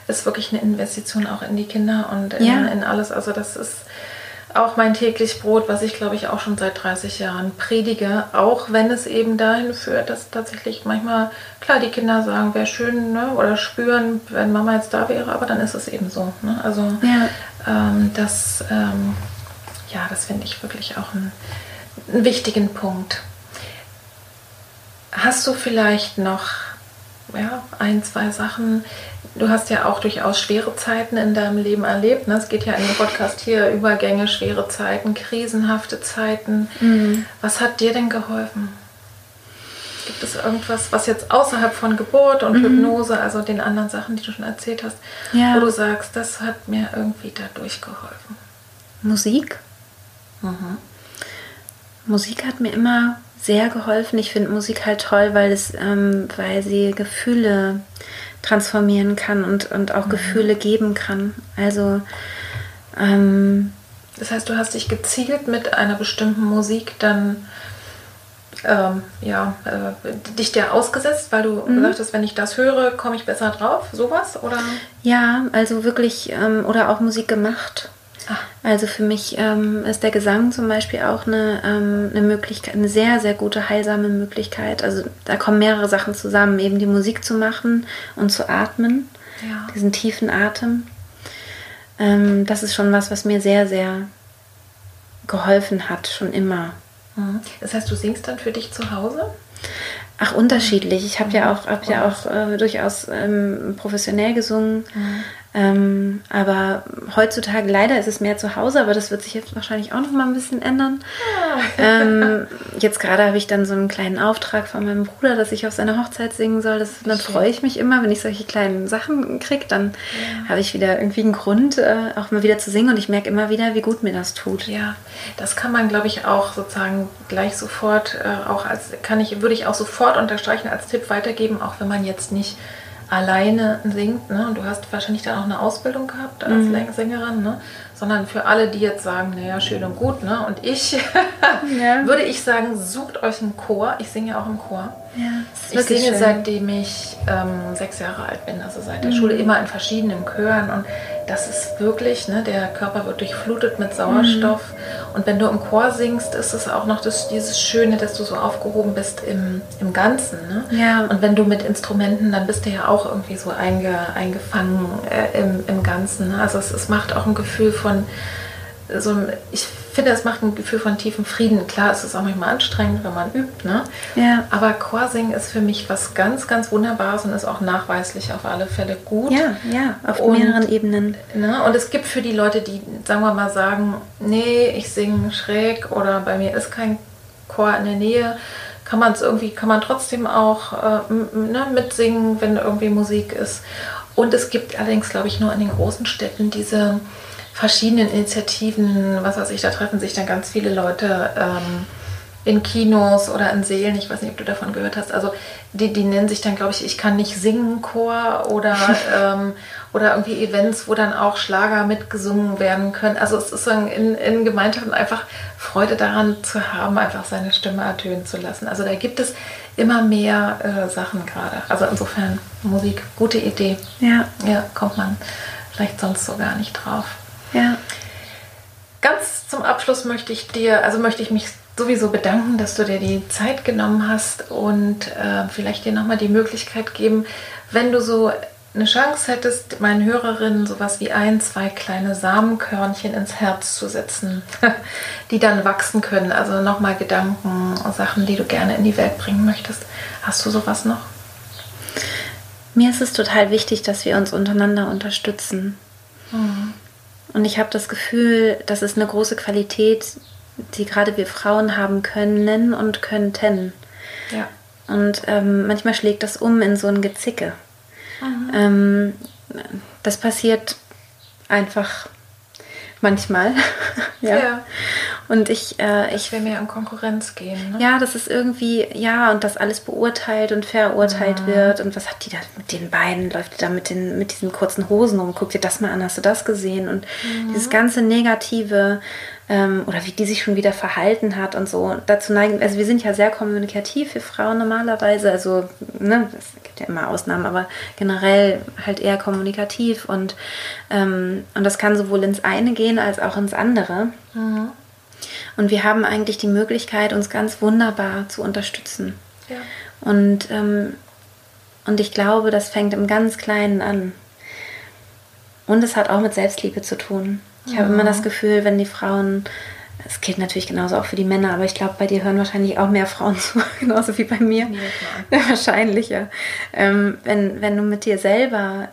ist wirklich eine Investition auch in die Kinder und in, ja. in alles. Also das ist auch mein täglich Brot, was ich glaube ich auch schon seit 30 Jahren predige, auch wenn es eben dahin führt, dass tatsächlich manchmal, klar, die Kinder sagen, wäre schön ne, oder spüren, wenn Mama jetzt da wäre, aber dann ist es eben so. Ne? Also ja. ähm, das, ähm, ja, das finde ich wirklich auch einen, einen wichtigen Punkt. Hast du vielleicht noch ja, ein, zwei Sachen, du hast ja auch durchaus schwere Zeiten in deinem Leben erlebt. Ne? Es geht ja in dem Podcast hier Übergänge, schwere Zeiten, krisenhafte Zeiten. Mhm. Was hat dir denn geholfen? Gibt es irgendwas, was jetzt außerhalb von Geburt und mhm. Hypnose, also den anderen Sachen, die du schon erzählt hast, ja. wo du sagst, das hat mir irgendwie dadurch geholfen? Musik. Mhm. Musik hat mir immer sehr geholfen. Ich finde Musik halt toll, weil es, ähm, weil sie Gefühle transformieren kann und, und auch mhm. Gefühle geben kann. Also ähm, das heißt, du hast dich gezielt mit einer bestimmten Musik dann ähm, ja, äh, dich der ausgesetzt, weil du mhm. gesagt hast, wenn ich das höre, komme ich besser drauf, sowas oder? Ja, also wirklich ähm, oder auch Musik gemacht. Also für mich ähm, ist der Gesang zum Beispiel auch eine, ähm, eine Möglichkeit, eine sehr, sehr gute, heilsame Möglichkeit. Also da kommen mehrere Sachen zusammen, eben die Musik zu machen und zu atmen, ja. diesen tiefen Atem. Ähm, das ist schon was, was mir sehr, sehr geholfen hat, schon immer. Mhm. Das heißt, du singst dann für dich zu Hause? Ach, unterschiedlich. Ich habe ja auch, hab ja auch äh, durchaus ähm, professionell gesungen. Mhm. Ähm, aber heutzutage leider ist es mehr zu Hause, aber das wird sich jetzt wahrscheinlich auch noch mal ein bisschen ändern. Ah. Ähm, jetzt gerade habe ich dann so einen kleinen Auftrag von meinem Bruder, dass ich auf seiner Hochzeit singen soll. Das, dann freue ich mich immer, wenn ich solche kleinen Sachen kriege. Dann ja. habe ich wieder irgendwie einen Grund, äh, auch mal wieder zu singen und ich merke immer wieder, wie gut mir das tut. Ja, das kann man, glaube ich, auch sozusagen gleich sofort, äh, auch als kann ich, würde ich auch sofort unterstreichen als Tipp weitergeben, auch wenn man jetzt nicht alleine singt, ne? und du hast wahrscheinlich dann auch eine Ausbildung gehabt als mhm. Sängerin, ne? sondern für alle, die jetzt sagen, naja, schön und gut, ne? und ich, ja. würde ich sagen, sucht euch einen Chor. Ich singe ja auch im Chor. Ja, ich singe schön. seitdem ich ähm, sechs Jahre alt bin, also seit der mhm. Schule, immer in verschiedenen Chören und das ist wirklich, ne, der Körper wird durchflutet mit Sauerstoff. Mhm. Und wenn du im Chor singst, ist es auch noch das, dieses Schöne, dass du so aufgehoben bist im, im Ganzen. Ne? Ja. Und wenn du mit Instrumenten, dann bist du ja auch irgendwie so einge, eingefangen äh, im, im Ganzen. Ne? Also es, es macht auch ein Gefühl von so ich finde, es macht ein Gefühl von tiefem Frieden. Klar, es ist auch manchmal anstrengend, wenn man übt, ne? Ja. Aber Chorsingen ist für mich was ganz, ganz Wunderbares und ist auch nachweislich auf alle Fälle gut. Ja, ja, auf Und- mehreren Ebenen. Ne? Und es gibt für die Leute, die, sagen wir mal, sagen, nee, ich singe schräg oder bei mir ist kein Chor in der Nähe, kann man es irgendwie, kann man trotzdem auch äh, ne, mitsingen, wenn irgendwie Musik ist. Und es gibt allerdings, glaube ich, nur in den großen Städten diese verschiedenen Initiativen, was weiß ich, da treffen sich dann ganz viele Leute ähm, in Kinos oder in Seelen, ich weiß nicht, ob du davon gehört hast, also die, die nennen sich dann, glaube ich, ich kann nicht singen Chor oder, ähm, oder irgendwie Events, wo dann auch Schlager mitgesungen werden können. Also es ist so ein- in, in Gemeinschaften einfach Freude daran zu haben, einfach seine Stimme ertönen zu lassen. Also da gibt es immer mehr äh, Sachen gerade. Also insofern Musik, gute Idee. Ja, Ja, kommt man vielleicht sonst so gar nicht drauf. Ja. Ganz zum Abschluss möchte ich dir, also möchte ich mich sowieso bedanken, dass du dir die Zeit genommen hast und äh, vielleicht dir nochmal die Möglichkeit geben, wenn du so eine Chance hättest, meinen Hörerinnen sowas wie ein, zwei kleine Samenkörnchen ins Herz zu setzen, die dann wachsen können. Also nochmal Gedanken, Sachen, die du gerne in die Welt bringen möchtest. Hast du sowas noch? Mir ist es total wichtig, dass wir uns untereinander unterstützen. Und ich habe das Gefühl, das ist eine große Qualität, die gerade wir Frauen haben können und könnten. Ja. Und ähm, manchmal schlägt das um in so ein Gezicke. Ähm, das passiert einfach manchmal. ja. Ja. Und ich, äh, ich Ich will mehr in Konkurrenz gehen. Ne? ja, das ist irgendwie, ja, und dass alles beurteilt und verurteilt wird. Und was hat die da mit den Beinen? Läuft die da mit, den, mit diesen kurzen Hosen rum? Guck dir das mal an, hast du das gesehen? Und dieses ganze Negative ähm, oder wie die sich schon wieder verhalten hat und so. Dazu neigen, also wir sind ja sehr kommunikativ, wir Frauen normalerweise. Also, ne, es gibt ja immer Ausnahmen, aber generell halt eher kommunikativ. Und, ähm, und das kann sowohl ins eine gehen als auch ins andere. Und wir haben eigentlich die Möglichkeit, uns ganz wunderbar zu unterstützen. Ja. Und, ähm, und ich glaube, das fängt im ganz Kleinen an. Und es hat auch mit Selbstliebe zu tun. Ich habe immer das Gefühl, wenn die Frauen, es gilt natürlich genauso auch für die Männer, aber ich glaube, bei dir hören wahrscheinlich auch mehr Frauen zu, genauso wie bei mir. Ja, Wahrscheinlich, ja. Ähm, wenn, wenn du mit dir selber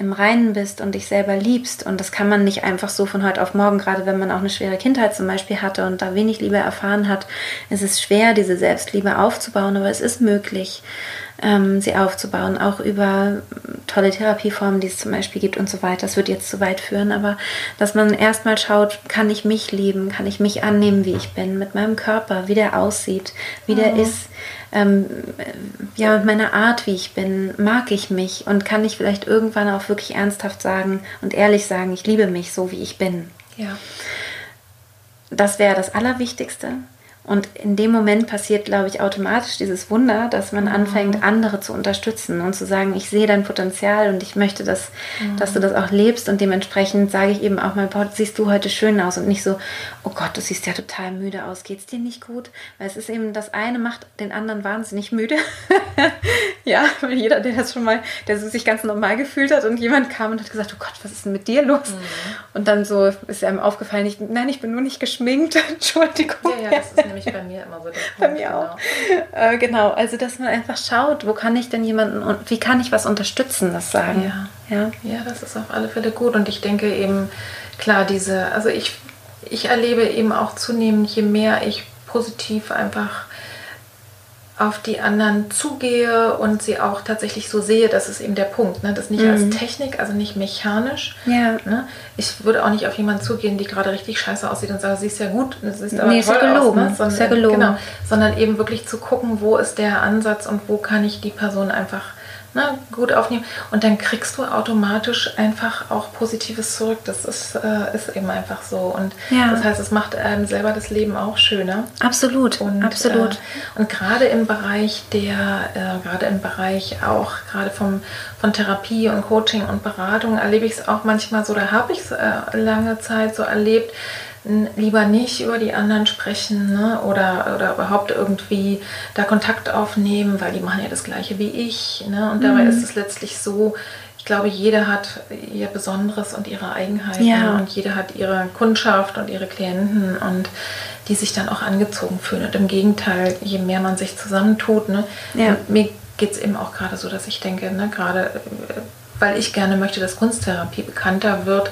im Reinen bist und dich selber liebst, und das kann man nicht einfach so von heute auf morgen, gerade wenn man auch eine schwere Kindheit zum Beispiel hatte und da wenig Liebe erfahren hat, ist es schwer, diese Selbstliebe aufzubauen, aber es ist möglich, ähm, sie aufzubauen, auch über tolle Therapieformen, die es zum Beispiel gibt und so weiter. Das wird jetzt zu weit führen, aber dass man erstmal schaut, kann ich mich lieben, kann ich mich annehmen, wie ich bin, mit meinem Körper, wie der aussieht, wie der ist, ähm, ja, mit meiner Art, wie ich bin, mag ich mich und kann ich vielleicht irgendwann auch wirklich ernsthaft sagen und ehrlich sagen, ich liebe mich so, wie ich bin. ja. Das wäre das Allerwichtigste. Und in dem Moment passiert, glaube ich, automatisch dieses Wunder, dass man anfängt, andere zu unterstützen und zu sagen, ich sehe dein Potenzial und ich möchte, dass, dass du das auch lebst. Und dementsprechend sage ich eben auch mal, boah, siehst du heute schön aus und nicht so, oh Gott, du siehst ja total müde aus, geht's dir nicht gut? Weil es ist eben, das eine macht den anderen wahnsinnig müde. ja, weil jeder, der das schon mal, der sich ganz normal gefühlt hat und jemand kam und hat gesagt, oh Gott, was ist denn mit dir los? Und dann so ist einem aufgefallen, ich, nein, ich bin nur nicht geschminkt, Entschuldigung. Ja, ja, das ist nämlich bei mir immer so der Punkt. Bei mir auch. Äh, genau, also dass man einfach schaut, wo kann ich denn jemanden und wie kann ich was unterstützen, das sagen. Ja. ja. Ja, das ist auf alle Fälle gut. Und ich denke eben, klar, diese, also ich, ich erlebe eben auch zunehmend, je mehr ich positiv einfach auf die anderen zugehe und sie auch tatsächlich so sehe, das ist eben der Punkt. Ne? Das nicht als Technik, also nicht mechanisch. Ja. Ne? Ich würde auch nicht auf jemanden zugehen, die gerade richtig scheiße aussieht und sage, sie ist ja gut, sie ist aber Nee, ist toll ja gelogen. aus. Ne? Ist ja gelogen. Genau, sondern eben wirklich zu gucken, wo ist der Ansatz und wo kann ich die Person einfach ne, gut aufnehmen. Und dann kriegst du automatisch einfach auch Positives zurück. Das ist, äh, ist eben einfach so. Und Ja. das heißt, es macht einem selber das Leben auch schöner. Absolut, Und, absolut. Äh, und gerade im Bereich der, äh, gerade im Bereich auch, gerade vom, von Therapie und Coaching und Beratung erlebe ich es auch manchmal so, da habe ich es äh, lange Zeit so erlebt, lieber nicht über die anderen sprechen ne? oder, oder überhaupt irgendwie da Kontakt aufnehmen, weil die machen ja das gleiche wie ich. Ne? Und dabei ist es letztlich so, ich glaube, jede hat ihr Besonderes und ihre Eigenheiten Ja. und jede hat ihre Kundschaft und ihre Klienten und die sich dann auch angezogen fühlen. Und im Gegenteil, je mehr man sich zusammentut, ne, Ja. mir geht es eben auch gerade so, dass ich denke, ne, gerade äh, weil ich gerne möchte, dass Kunsttherapie bekannter wird,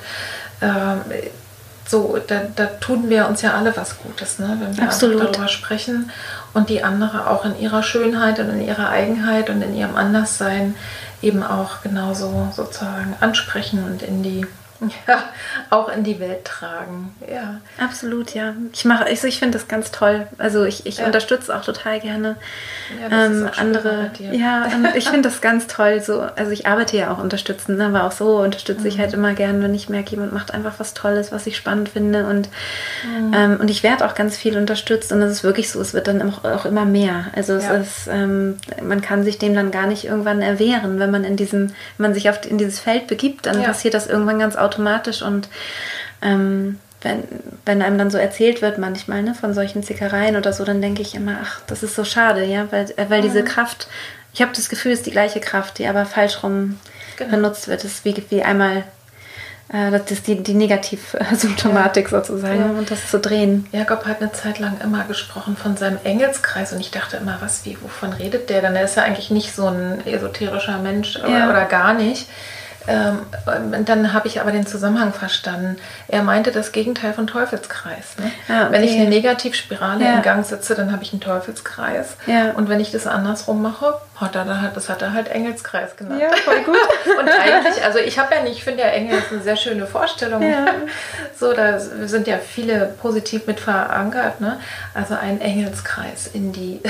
ähm, so, da, da tun wir uns ja alle was Gutes, ne? wenn wir Absolut. darüber sprechen und die andere auch in ihrer Schönheit und in ihrer Eigenheit und in ihrem Anderssein eben auch genauso sozusagen ansprechen und in die, ja, auch in die Welt tragen. Ja. Absolut, ja. Ich mache, also ich finde das ganz toll. Also ich, ich Ja. unterstütze auch total gerne Ja, das ähm, andere. Ja, ähm, ich finde das ganz toll. So, also ich arbeite ja auch unterstützend, ne, aber auch so unterstütze Mhm. ich halt immer gern, wenn ich merke, jemand macht einfach was Tolles, was ich spannend finde und Mhm. ähm, und ich werde auch ganz viel unterstützt und es ist wirklich so, es wird dann auch, auch immer mehr. Also es Ja. ist, ähm, man kann sich dem dann gar nicht irgendwann erwehren, wenn man in diesem, wenn man sich auf in dieses Feld begibt, dann passiert das irgendwann ganz automatisch und ähm, wenn, wenn einem dann so erzählt wird manchmal ne, von solchen Zickereien oder so, dann denke ich immer, ach, das ist so schade, ja, weil, äh, weil Mhm. diese Kraft, ich habe das Gefühl, es ist die gleiche Kraft, die aber falsch rum Genau. benutzt wird. Es ist wie, wie einmal, äh, das ist die, die Negativsymptomatik sozusagen Ja. und das zu drehen. Jakob hat eine Zeit lang immer gesprochen von seinem Engelskreis und ich dachte immer, was, wie, wovon redet der? Dann er ist ja eigentlich nicht so ein esoterischer Mensch oder, Ja. oder gar nicht. Ähm, dann habe ich aber den Zusammenhang verstanden. Er meinte das Gegenteil von Teufelskreis. Ne? Ah, okay. Wenn ich eine Negativspirale Ja. in Gang setze, dann habe ich einen Teufelskreis. Ja. Und wenn ich das andersrum mache, hat er halt, das hat er halt Engelskreis genannt. voll gut. Und eigentlich, also ich habe ja nicht, ich finde ja Engel ist eine sehr schöne Vorstellung. Ja. So, da sind ja viele positiv mit verankert, ne? Also einen Engelskreis in die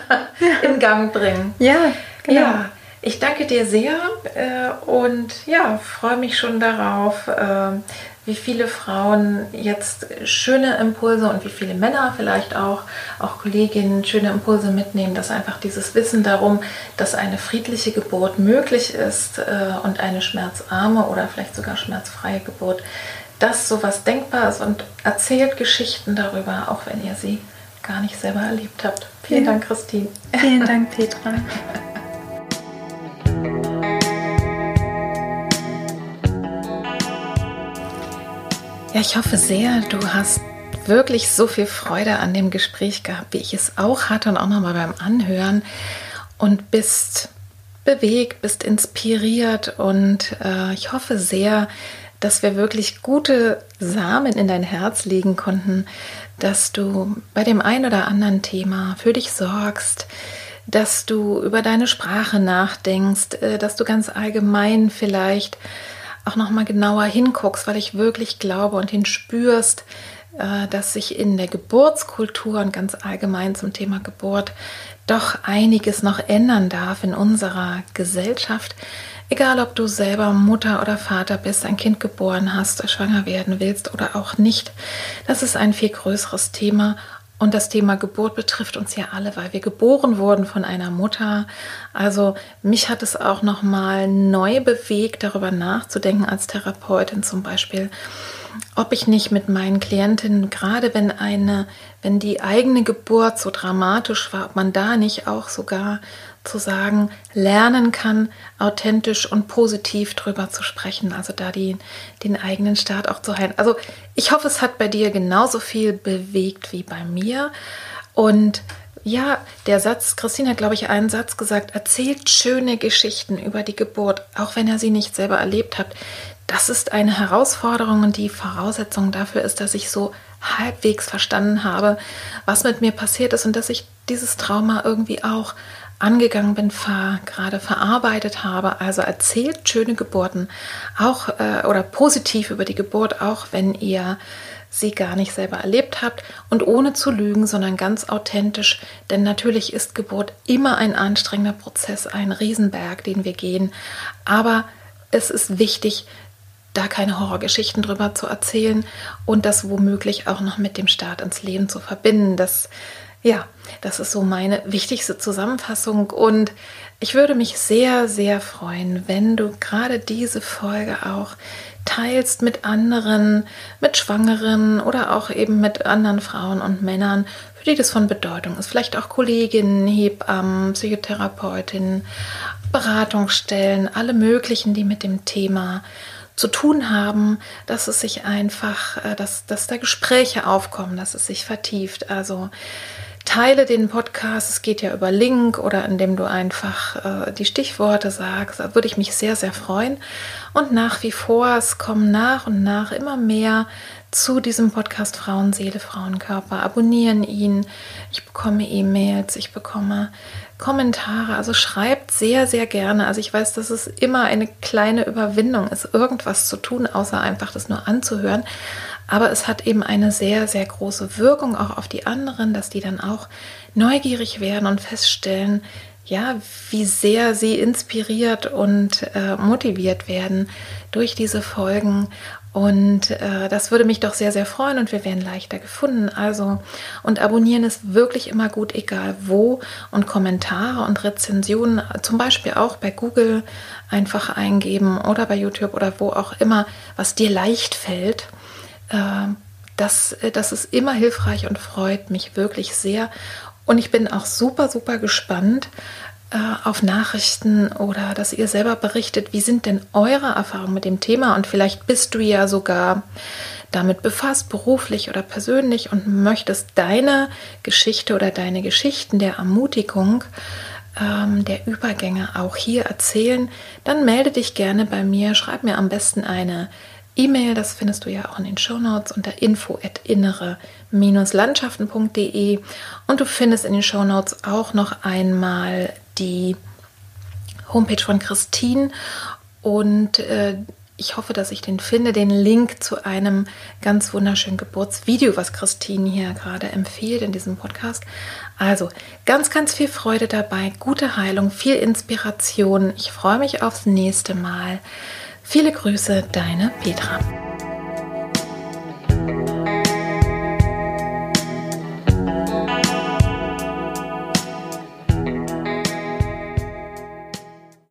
in Gang bringen. ja, genau. Ja, ich danke dir sehr äh, und ja, freue mich schon darauf, äh, wie viele Frauen jetzt schöne Impulse und wie viele Männer vielleicht auch, auch Kolleginnen schöne Impulse mitnehmen, dass einfach dieses Wissen darum, dass eine friedliche Geburt möglich ist äh, und eine schmerzarme oder vielleicht sogar schmerzfreie Geburt, dass sowas denkbar ist und erzählt Geschichten darüber, auch wenn ihr sie gar nicht selber erlebt habt. Vielen Ja. Dank, Christine. Vielen Dank, Petra. Ja, ich hoffe sehr, du hast wirklich so viel Freude an dem Gespräch gehabt, wie ich es auch hatte und auch nochmal beim Anhören und bist bewegt, bist inspiriert und äh, ich hoffe sehr, dass wir wirklich gute Samen in dein Herz legen konnten, dass du bei dem ein oder anderen Thema für dich sorgst, dass du über deine Sprache nachdenkst, äh, dass du ganz allgemein vielleicht auch noch mal genauer hinguckst, weil ich wirklich glaube und hinspürst, äh, dass sich in der Geburtskultur und ganz allgemein zum Thema Geburt doch einiges noch ändern darf in unserer Gesellschaft. Egal, ob du selber Mutter oder Vater bist, ein Kind geboren hast, schwanger werden willst oder auch nicht, das ist ein viel größeres Thema und das Thema Geburt betrifft uns ja alle, weil wir geboren wurden von einer Mutter. Also mich hat es auch noch mal neu bewegt, darüber nachzudenken als Therapeutin zum Beispiel, ob ich nicht mit meinen Klientinnen, gerade wenn eine, wenn die eigene Geburt so dramatisch war, ob man da nicht auch sogar zu sagen, lernen kann, authentisch und positiv drüber zu sprechen, also da die, den eigenen Start auch zu heilen. Also ich hoffe, es hat bei dir genauso viel bewegt wie bei mir. Und ja, der Satz, Christine hat, glaube ich, einen Satz gesagt, erzählt schöne Geschichten über die Geburt, auch wenn ihr sie nicht selber erlebt habt. Das ist eine Herausforderung und die Voraussetzung dafür ist, dass ich so halbwegs verstanden habe, was mit mir passiert ist und dass ich dieses Trauma irgendwie auch angegangen bin, ver, gerade verarbeitet habe. Also erzählt schöne Geburten auch äh, oder positiv über die Geburt, auch wenn ihr sie gar nicht selber erlebt habt und ohne zu lügen, sondern ganz authentisch. Denn natürlich ist Geburt immer ein anstrengender Prozess, ein Riesenberg, den wir gehen. Aber es ist wichtig, da keine Horrorgeschichten drüber zu erzählen und das womöglich auch noch mit dem Start ins Leben zu verbinden. Das, ja, das ist so meine wichtigste Zusammenfassung und ich würde mich sehr, sehr freuen, wenn du gerade diese Folge auch teilst mit anderen, mit Schwangeren oder auch eben mit anderen Frauen und Männern, für die das von Bedeutung ist. Vielleicht auch Kolleginnen, Hebammen, Psychotherapeutinnen Beratungsstellen, alle möglichen, die mit dem Thema zu tun haben, dass es sich einfach, äh, dass, dass da Gespräche aufkommen, dass es sich vertieft. Also teile den Podcast, es geht ja über Link oder indem du einfach äh, die Stichworte sagst, da würde ich mich sehr, sehr freuen. Und nach wie vor, es kommen nach und nach immer mehr zu diesem Podcast Frauenseele, Frauenkörper. Abonnieren ihn. Ich bekomme E-Mails, ich bekomme Kommentare. Also schreibt sehr, sehr gerne. Also ich weiß, dass es immer eine kleine Überwindung ist, irgendwas zu tun, außer einfach das nur anzuhören. Aber es hat eben eine sehr, sehr große Wirkung auch auf die anderen, dass die dann auch neugierig werden und feststellen, ja, wie sehr sie inspiriert und äh, motiviert werden durch diese Folgen. Und äh, das würde mich doch sehr, sehr freuen und wir werden leichter gefunden. Also, und abonnieren ist wirklich immer gut, egal wo. Und Kommentare und Rezensionen, zum Beispiel auch bei Google einfach eingeben oder bei YouTube oder wo auch immer, was dir leicht fällt. Äh, das, das ist immer hilfreich und freut mich wirklich sehr. Und ich bin auch super, super gespannt auf Nachrichten oder dass ihr selber berichtet, wie sind denn eure Erfahrungen mit dem Thema? Und vielleicht bist du ja sogar damit befasst, beruflich oder persönlich, und möchtest deine Geschichte oder deine Geschichten der Ermutigung ähm, der Übergänge auch hier erzählen, dann melde dich gerne bei mir. Schreib mir am besten eine E-Mail, das findest du ja auch in den Show Notes unter info@innere-landschaften.de und du findest in den Show Notes auch noch einmal die Homepage von Christine und äh, ich hoffe, dass ich den finde, den Link zu einem ganz wunderschönen Geburtsvideo, was Christine hier gerade empfiehlt in diesem Podcast. Also ganz, ganz viel Freude dabei, gute Heilung, viel Inspiration. Ich freue mich aufs nächste Mal. Viele Grüße, deine Petra.